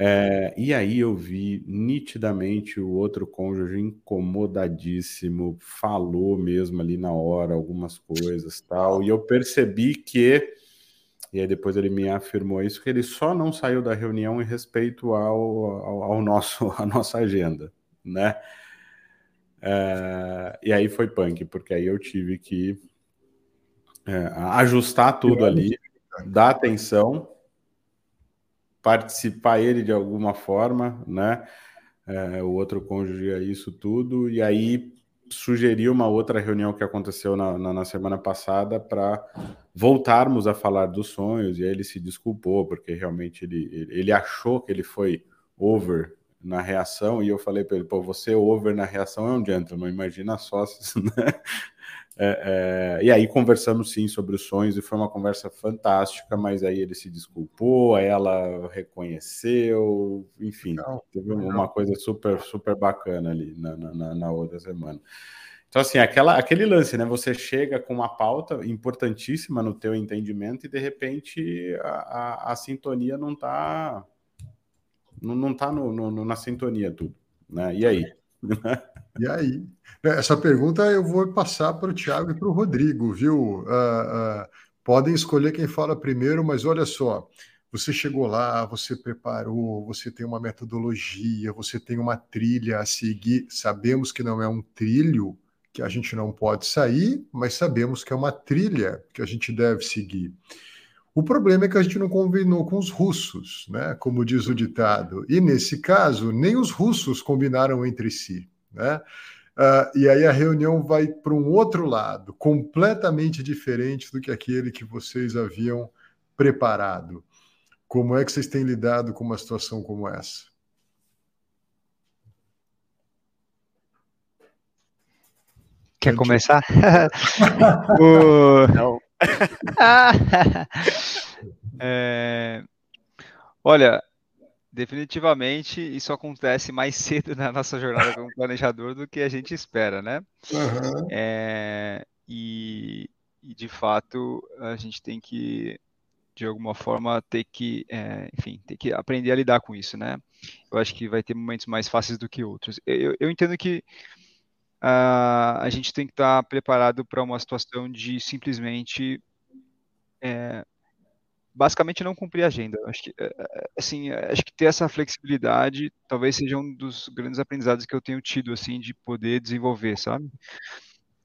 É, e aí eu vi nitidamente o outro cônjuge incomodadíssimo, falou mesmo ali na hora algumas coisas tal, e eu percebi que e aí depois ele me afirmou isso, que ele só não saiu da reunião em respeito ao, ao, ao nosso, [laughs] à nossa agenda, né? É, e aí foi punk, porque aí eu tive que é, ajustar tudo ali, dar atenção, participar ele de alguma forma, né? É, o outro cônjuge isso tudo, e aí sugerir uma outra reunião que aconteceu na, na, na semana passada para voltarmos a falar dos sonhos, e aí ele se desculpou, porque realmente ele, ele achou que ele foi over na reação, e eu falei para ele, pô, você over na reação é um gentleman, imagina só, [laughs] né? É, é, e aí conversamos sim sobre os sonhos e foi uma conversa fantástica, mas aí ele se desculpou, ela reconheceu, enfim, legal, teve legal. uma coisa super, super bacana ali na, na, na, outra semana. Então, assim, aquela, aquele lance, né? Você chega com uma pauta importantíssima no teu entendimento e de repente a, a, a sintonia não está não, não tá no, no, na sintonia tudo, né? E aí? [laughs] E aí? Essa pergunta eu vou passar para o Tiago e para o Rodrigo, viu? Uh, uh, podem escolher quem fala primeiro, mas olha só. Você chegou lá, você preparou, você tem uma metodologia, você tem uma trilha a seguir. Sabemos que não é um trilho que a gente não pode sair, mas sabemos que é uma trilha que a gente deve seguir. O problema é que a gente não combinou com os russos, né? como diz o ditado. E nesse caso, nem os russos combinaram entre si. Né? Uh, e aí a reunião vai para um outro lado, completamente diferente do que aquele que vocês haviam preparado. Como é que vocês têm lidado com uma situação como essa? Quer começar? [laughs] o... Não. [laughs] é... Olha, definitivamente isso acontece mais [laughs] cedo na nossa jornada como planejador do que a gente espera, né? Uhum. É... E, e, de fato a gente tem que de alguma forma ter que, é, enfim, ter que aprender a lidar com isso, né? Eu acho que vai ter momentos mais fáceis do que outros. Eu, eu entendo que uh, a gente tem que estar preparado para uma situação de simplesmente é, basicamente não cumprir a agenda. Acho que, é, é, assim, acho que ter essa flexibilidade talvez seja um dos grandes aprendizados que eu tenho tido, assim, de poder desenvolver, sabe?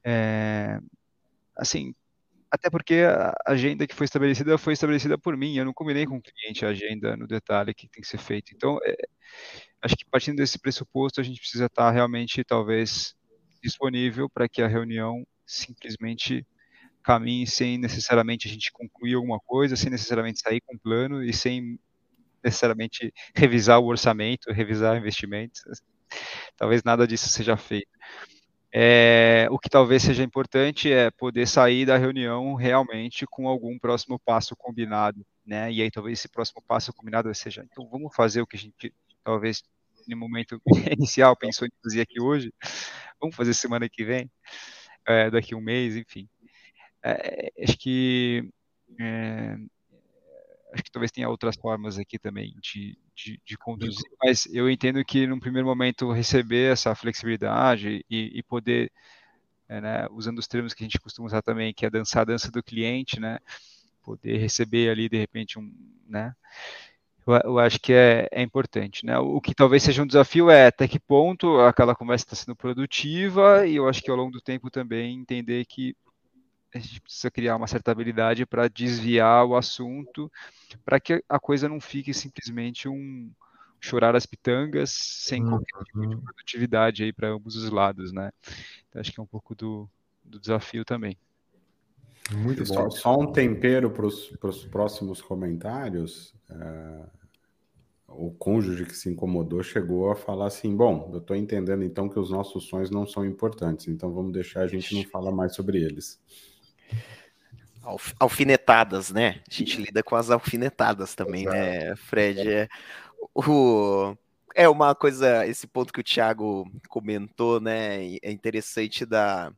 É, assim, até porque a agenda que foi estabelecida foi estabelecida por mim, eu não combinei com o cliente a agenda no detalhe que tem que ser feito. Então, é, acho que partindo desse pressuposto, a gente precisa estar realmente, talvez, disponível para que a reunião simplesmente caminhe sem necessariamente a gente concluir alguma coisa, sem necessariamente sair com um plano e sem necessariamente revisar o orçamento, revisar investimentos. Talvez nada disso seja feito. É, o que talvez seja importante é poder sair da reunião realmente com algum próximo passo combinado, né? E aí talvez esse próximo passo combinado seja, então vamos fazer o que a gente talvez no momento [laughs] inicial pensou em fazer aqui hoje, vamos fazer semana que vem, é, daqui um mês, enfim. É, acho que é, acho que talvez tenha outras formas aqui também de, de, de, conduzir, mas eu entendo que num primeiro momento receber essa flexibilidade e, e poder, é, né, usando os termos que a gente costuma usar também, que é dançar a dança do cliente, né, poder receber ali de repente um, né, eu, acho que é, é, importante, né? O que talvez seja um desafio é até que ponto aquela conversa está sendo produtiva e eu acho que ao longo do tempo também entender que a gente precisa criar uma certa habilidade para desviar o assunto, para que a coisa não fique simplesmente um chorar as pitangas sem uhum. qualquer tipo de produtividade aí para ambos os lados, né? Então, acho que é um pouco do, do desafio também. Muito bom. Só, só um tempero para os próximos comentários. Uh, o cônjuge que se incomodou chegou a falar assim: bom, eu estou entendendo então que os nossos sonhos não são importantes, então vamos deixar a gente não falar mais sobre eles. Alfinetadas, né? A gente lida com as alfinetadas também, né, Fred? É, o, é uma coisa, esse ponto que o Thiago comentou, né? É interessante da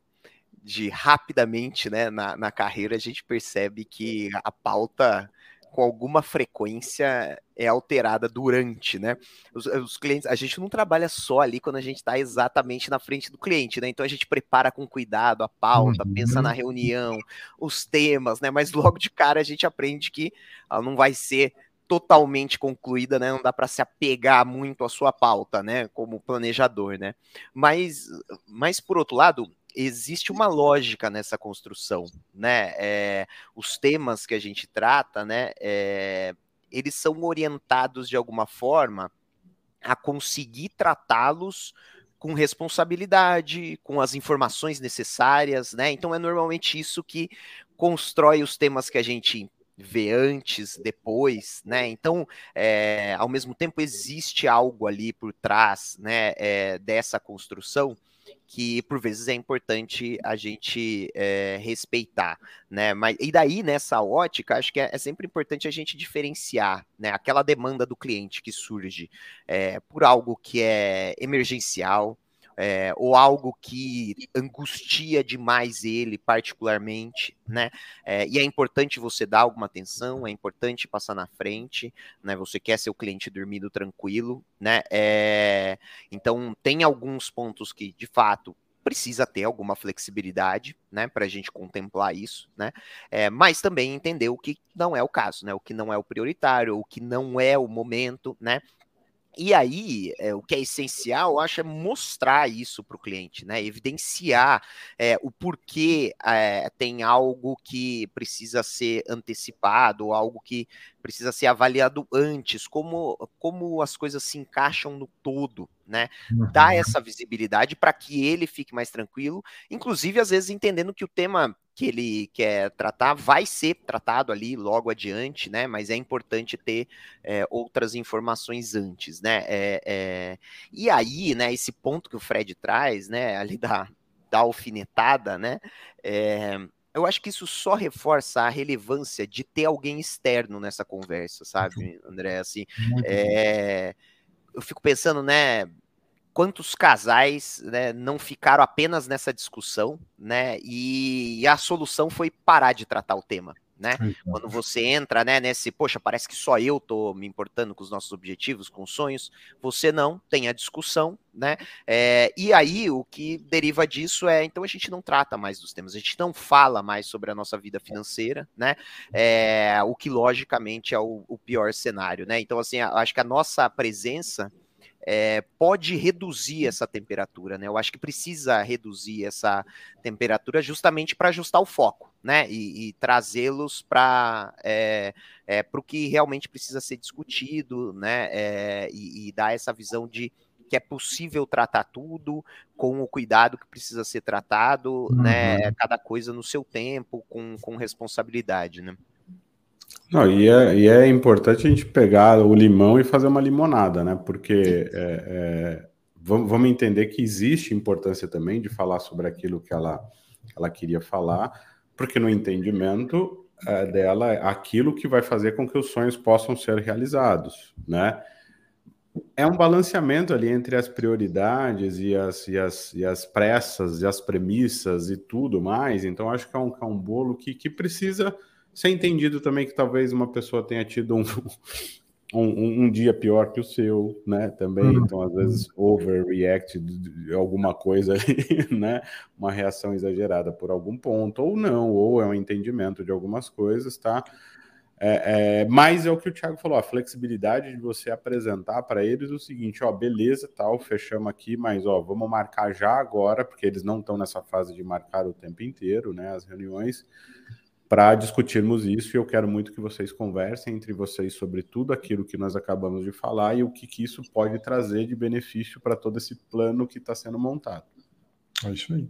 de rapidamente, né, na, na carreira, a gente percebe que a pauta com alguma frequência é alterada durante, né? Os, os, clientes, a gente não trabalha só ali quando a gente está exatamente na frente do cliente, né? Então a gente prepara com cuidado a pauta, uhum. pensa na reunião, os temas, né? Mas logo de cara a gente aprende que ela não vai ser totalmente concluída, né? Não dá para se apegar muito à sua pauta, né? Como planejador, né? Mas, mas por outro lado, existe uma lógica nessa construção, né? É, os temas que a gente trata, né? É, eles são orientados de alguma forma a conseguir tratá-los com responsabilidade, com as informações necessárias, né? Então é normalmente isso que constrói os temas que a gente vê antes, depois, né? Então, é, ao mesmo tempo existe algo ali por trás, né, é, dessa construção que por vezes é importante a gente é, respeitar, né? Mas e daí nessa ótica, acho que é, é, sempre importante a gente diferenciar, né? Aquela demanda do cliente que surge é, por algo que é emergencial, é, ou algo que angustia demais ele, particularmente, né? É, e é importante você dar alguma atenção, é importante passar na frente, né? Você quer seu cliente dormindo tranquilo, né? É, então, tem alguns pontos que, de fato, precisa ter alguma flexibilidade, né, para a gente contemplar isso, né, é, mas também entender o que não é o caso, né, o que não é o prioritário, o que não é o momento, né, e aí, é, o que é essencial, eu acho, é mostrar isso para o cliente, né? Evidenciar é, o porquê é, tem algo que precisa ser antecipado, algo que precisa ser avaliado antes, como, como as coisas se encaixam no todo, né? Uhum. Dar essa visibilidade para que ele fique mais tranquilo, inclusive, às vezes, entendendo que o tema que ele quer tratar vai ser tratado ali logo adiante, né? Mas é importante ter é, outras informações antes, né? É, é... E aí, né? Esse ponto que o Fred traz, né? Ali da, da alfinetada, né? É, eu acho que isso só reforça a relevância de ter alguém externo nessa conversa, sabe, André? Assim, é... eu fico pensando, né? Quantos casais né, não ficaram apenas nessa discussão, né? E, e, a solução foi parar de tratar o tema. Né? Quando você entra né, nesse, poxa, parece que só eu tô me importando com os nossos objetivos, com os sonhos, você não tem a discussão, né? É, e aí o que deriva disso é, então a gente não trata mais dos temas, a gente não fala mais sobre a nossa vida financeira, né? É, o que logicamente é o, o pior cenário, né? Então, assim, acho que a nossa presença é, pode reduzir essa temperatura, né? Eu acho que precisa reduzir essa temperatura justamente para ajustar o foco, né? E, e trazê-los para é, é, o que realmente precisa ser discutido, né? É, e, e dar essa visão de que é possível tratar tudo com o cuidado que precisa ser tratado, né? uhum. né? Cada coisa no seu tempo, com, com responsabilidade, né? Não, e é, e é importante a gente pegar o limão e fazer uma limonada, né? Porque é, é, vamos, vamos entender que existe importância também de falar sobre aquilo que ela, ela queria falar, porque no entendimento é, dela, aquilo que vai fazer com que os sonhos possam ser realizados, né? É um balanceamento ali entre as prioridades e as, e as, e as pressas e as premissas e tudo mais. Então, acho que é um, é um bolo que, que precisa ser entendido também que talvez uma pessoa tenha tido [laughs] um, um, um, dia pior que o seu, né? Também, uhum. então às vezes overreact de alguma coisa ali, [laughs] né? Uma reação exagerada por algum ponto, ou não, ou é um entendimento de algumas coisas, tá? É, é, mas é o que o Thiago falou, a flexibilidade de você apresentar para eles o seguinte, ó, beleza, tal, fechamos aqui, mas ó, vamos marcar já agora, porque eles não estão nessa fase de marcar o tempo inteiro, né? As reuniões para discutirmos isso e eu quero muito que vocês conversem entre vocês sobre tudo aquilo que nós acabamos de falar e o que, que isso pode trazer de benefício para todo esse plano que está sendo montado. É isso aí.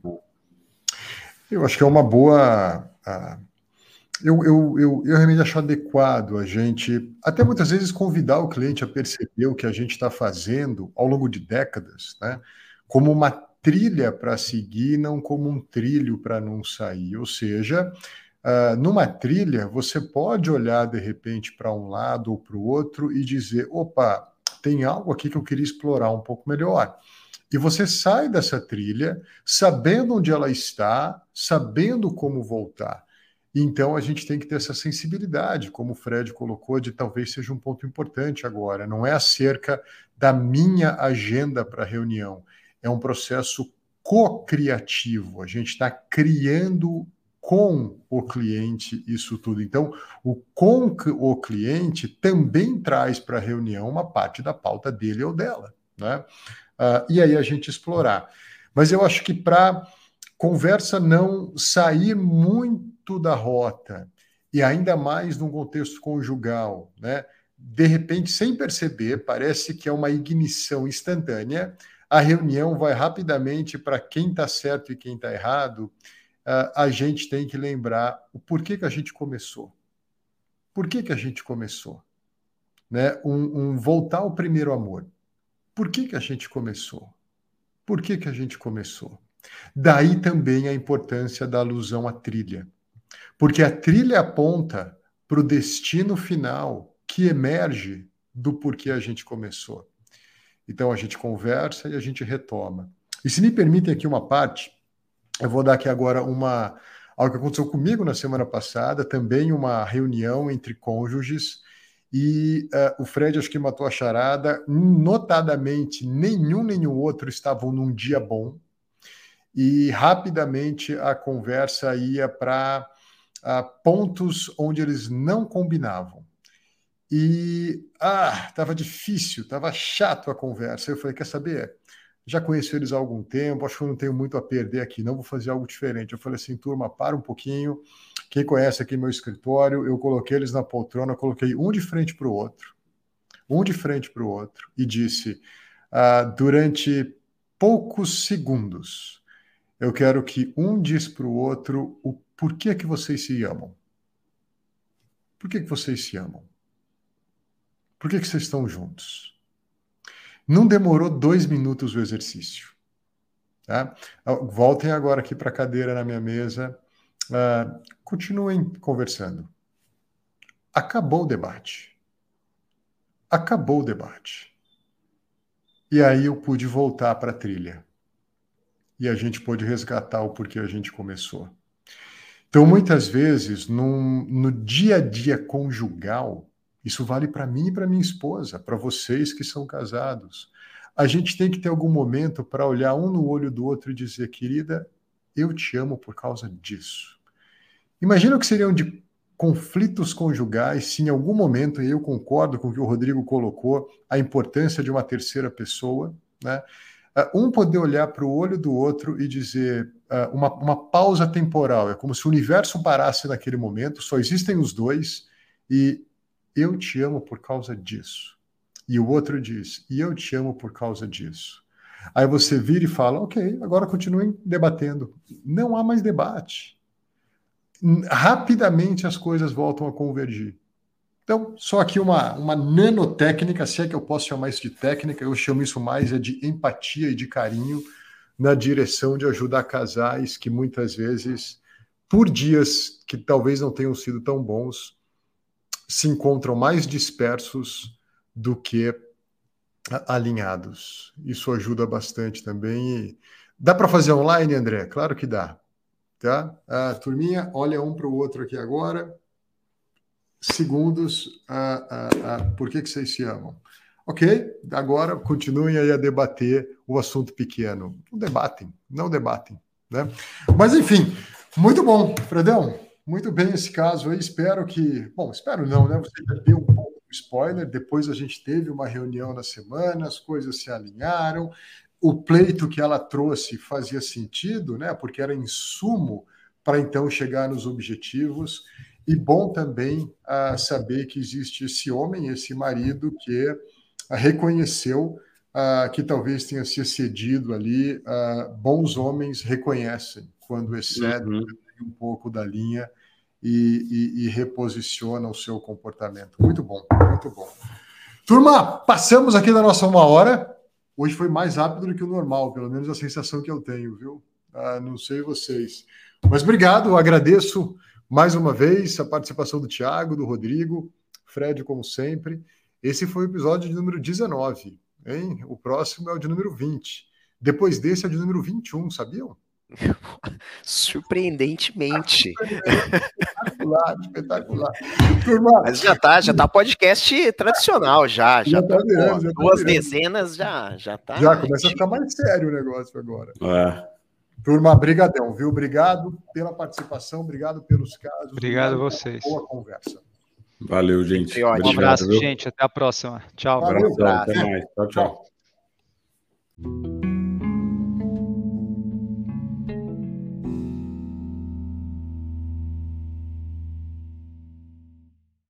Eu acho que é uma boa. eu, eu, eu, eu realmente acho adequado a gente, até muitas vezes, convidar o cliente a perceber o que a gente está fazendo ao longo de décadas, né? como uma trilha para seguir, não como um trilho para não sair. Ou seja, Uh, numa trilha, você pode olhar de repente para um lado ou para o outro e dizer: opa, tem algo aqui que eu queria explorar um pouco melhor. E você sai dessa trilha sabendo onde ela está, sabendo como voltar. Então a gente tem que ter essa sensibilidade, como o Fred colocou, de talvez seja um ponto importante agora. Não é acerca da minha agenda para a reunião, é um processo co-criativo. A gente está criando com o cliente isso tudo. Então, o com o cliente também traz para a reunião uma parte da pauta dele ou dela, né? Uh, e aí a gente explorar. Mas eu acho que para conversa não sair muito da rota e ainda mais num contexto conjugal, né? De repente, sem perceber, parece que é uma ignição instantânea. a reunião vai rapidamente para quem está certo e quem está errado, a gente tem que lembrar o porquê que a gente começou. Por que, que a gente começou? Né? Um, um voltar ao primeiro amor. Por que, que a gente começou? Por que, que a gente começou? Daí também a importância da alusão à trilha. Porque a trilha aponta para o destino final que emerge do porquê a gente começou. Então a gente conversa e a gente retoma. E se me permitem aqui uma parte, eu vou dar aqui agora uma algo que aconteceu comigo na semana passada, também uma reunião entre cônjuges e uh, o Fred acho que matou a charada. Notadamente, nenhum nem o outro estavam num dia bom e rapidamente a conversa ia para uh, pontos onde eles não combinavam. E ah, estava difícil, estava chato a conversa. Eu falei, quer saber? Já conheço eles há algum tempo, acho que eu não tenho muito a perder aqui, não vou fazer algo diferente. Eu falei assim, turma, para um pouquinho. Quem conhece aqui meu escritório, eu coloquei eles na poltrona, coloquei um de frente para o outro, um de frente para o outro, e disse: ah, durante poucos segundos, eu quero que um diz para o outro o porquê que vocês se amam. Por que, que vocês se amam? Por que, que vocês estão juntos? Não demorou dois minutos o exercício. Tá? Voltem agora aqui para a cadeira na minha mesa. Uh, continuem conversando. Acabou o debate. Acabou o debate. E aí eu pude voltar para a trilha. E a gente pôde resgatar o porquê a gente começou. Então, muitas vezes, num, no dia a dia conjugal, isso vale para mim e para minha esposa, para vocês que são casados. A gente tem que ter algum momento para olhar um no olho do outro e dizer, querida, eu te amo por causa disso. Imagina o que seriam de conflitos conjugais se em algum momento, e eu concordo com o que o Rodrigo colocou, a importância de uma terceira pessoa, né? Ah, um poder olhar para o olho do outro e dizer uh, uma, uma pausa temporal, é como se o universo parasse naquele momento, só existem os dois, e eu te amo por causa disso. E o outro diz, e eu te amo por causa disso. Aí você vira e fala, ok, agora continuem debatendo. Não há mais debate. Rapidamente as coisas voltam a convergir. Então, só aqui uma, uma nanotécnica, se é que eu posso chamar isso de técnica, eu chamo isso mais é de empatia e de carinho na direção de ajudar casais que muitas vezes, por dias que talvez não tenham sido tão bons, se encontram mais dispersos do que alinhados. Isso ajuda bastante também. Dá para fazer online, André? Claro que dá. Tá? Turminha, olha um para o outro aqui agora. Segundos, por que, que vocês se amam? Ok, agora continuem aí a debater o assunto pequeno. Não debatem, não debatem. Né? Mas enfim, muito bom, Fredão muito bem esse caso aí. Espero que. Bom, espero não, né? Você já deu um pouco de spoiler. Depois a gente teve uma reunião na semana, as coisas se alinharam. O pleito que ela trouxe fazia sentido, né? Porque era insumo para então chegar nos objetivos. E bom também uh, saber que existe esse homem, esse marido, que uh, reconheceu uh, que talvez tenha se excedido ali. bons homens reconhecem quando excedem. Uhum um pouco da linha e, e, e reposiciona o seu comportamento. Muito bom, muito bom. Turma, passamos aqui da nossa uma hora. Hoje foi mais rápido do que o normal, pelo menos a sensação que eu tenho, viu? Ah, não sei vocês. Mas obrigado, agradeço mais uma vez a participação do Tiago, do Rodrigo, Fred, como sempre. Esse foi o episódio de número 19, hein? O próximo é o de número 20. Depois desse é o de número 21, sabiam? [laughs] Surpreendentemente. espetacular, espetacular. Turma, Mas já tá, já tá podcast tradicional já, já, já tá, tá virando, já tá duas virando. dezenas já, já tá. Já começa a ficar mais sério o negócio agora. É. Turma, brigadão, viu? Obrigado pela participação, obrigado pelos casos. Obrigado a vocês. Boa conversa. Valeu, gente. Um abraço, gente. Até a próxima. Tchau. Valeu, até mais. Tchau, tchau.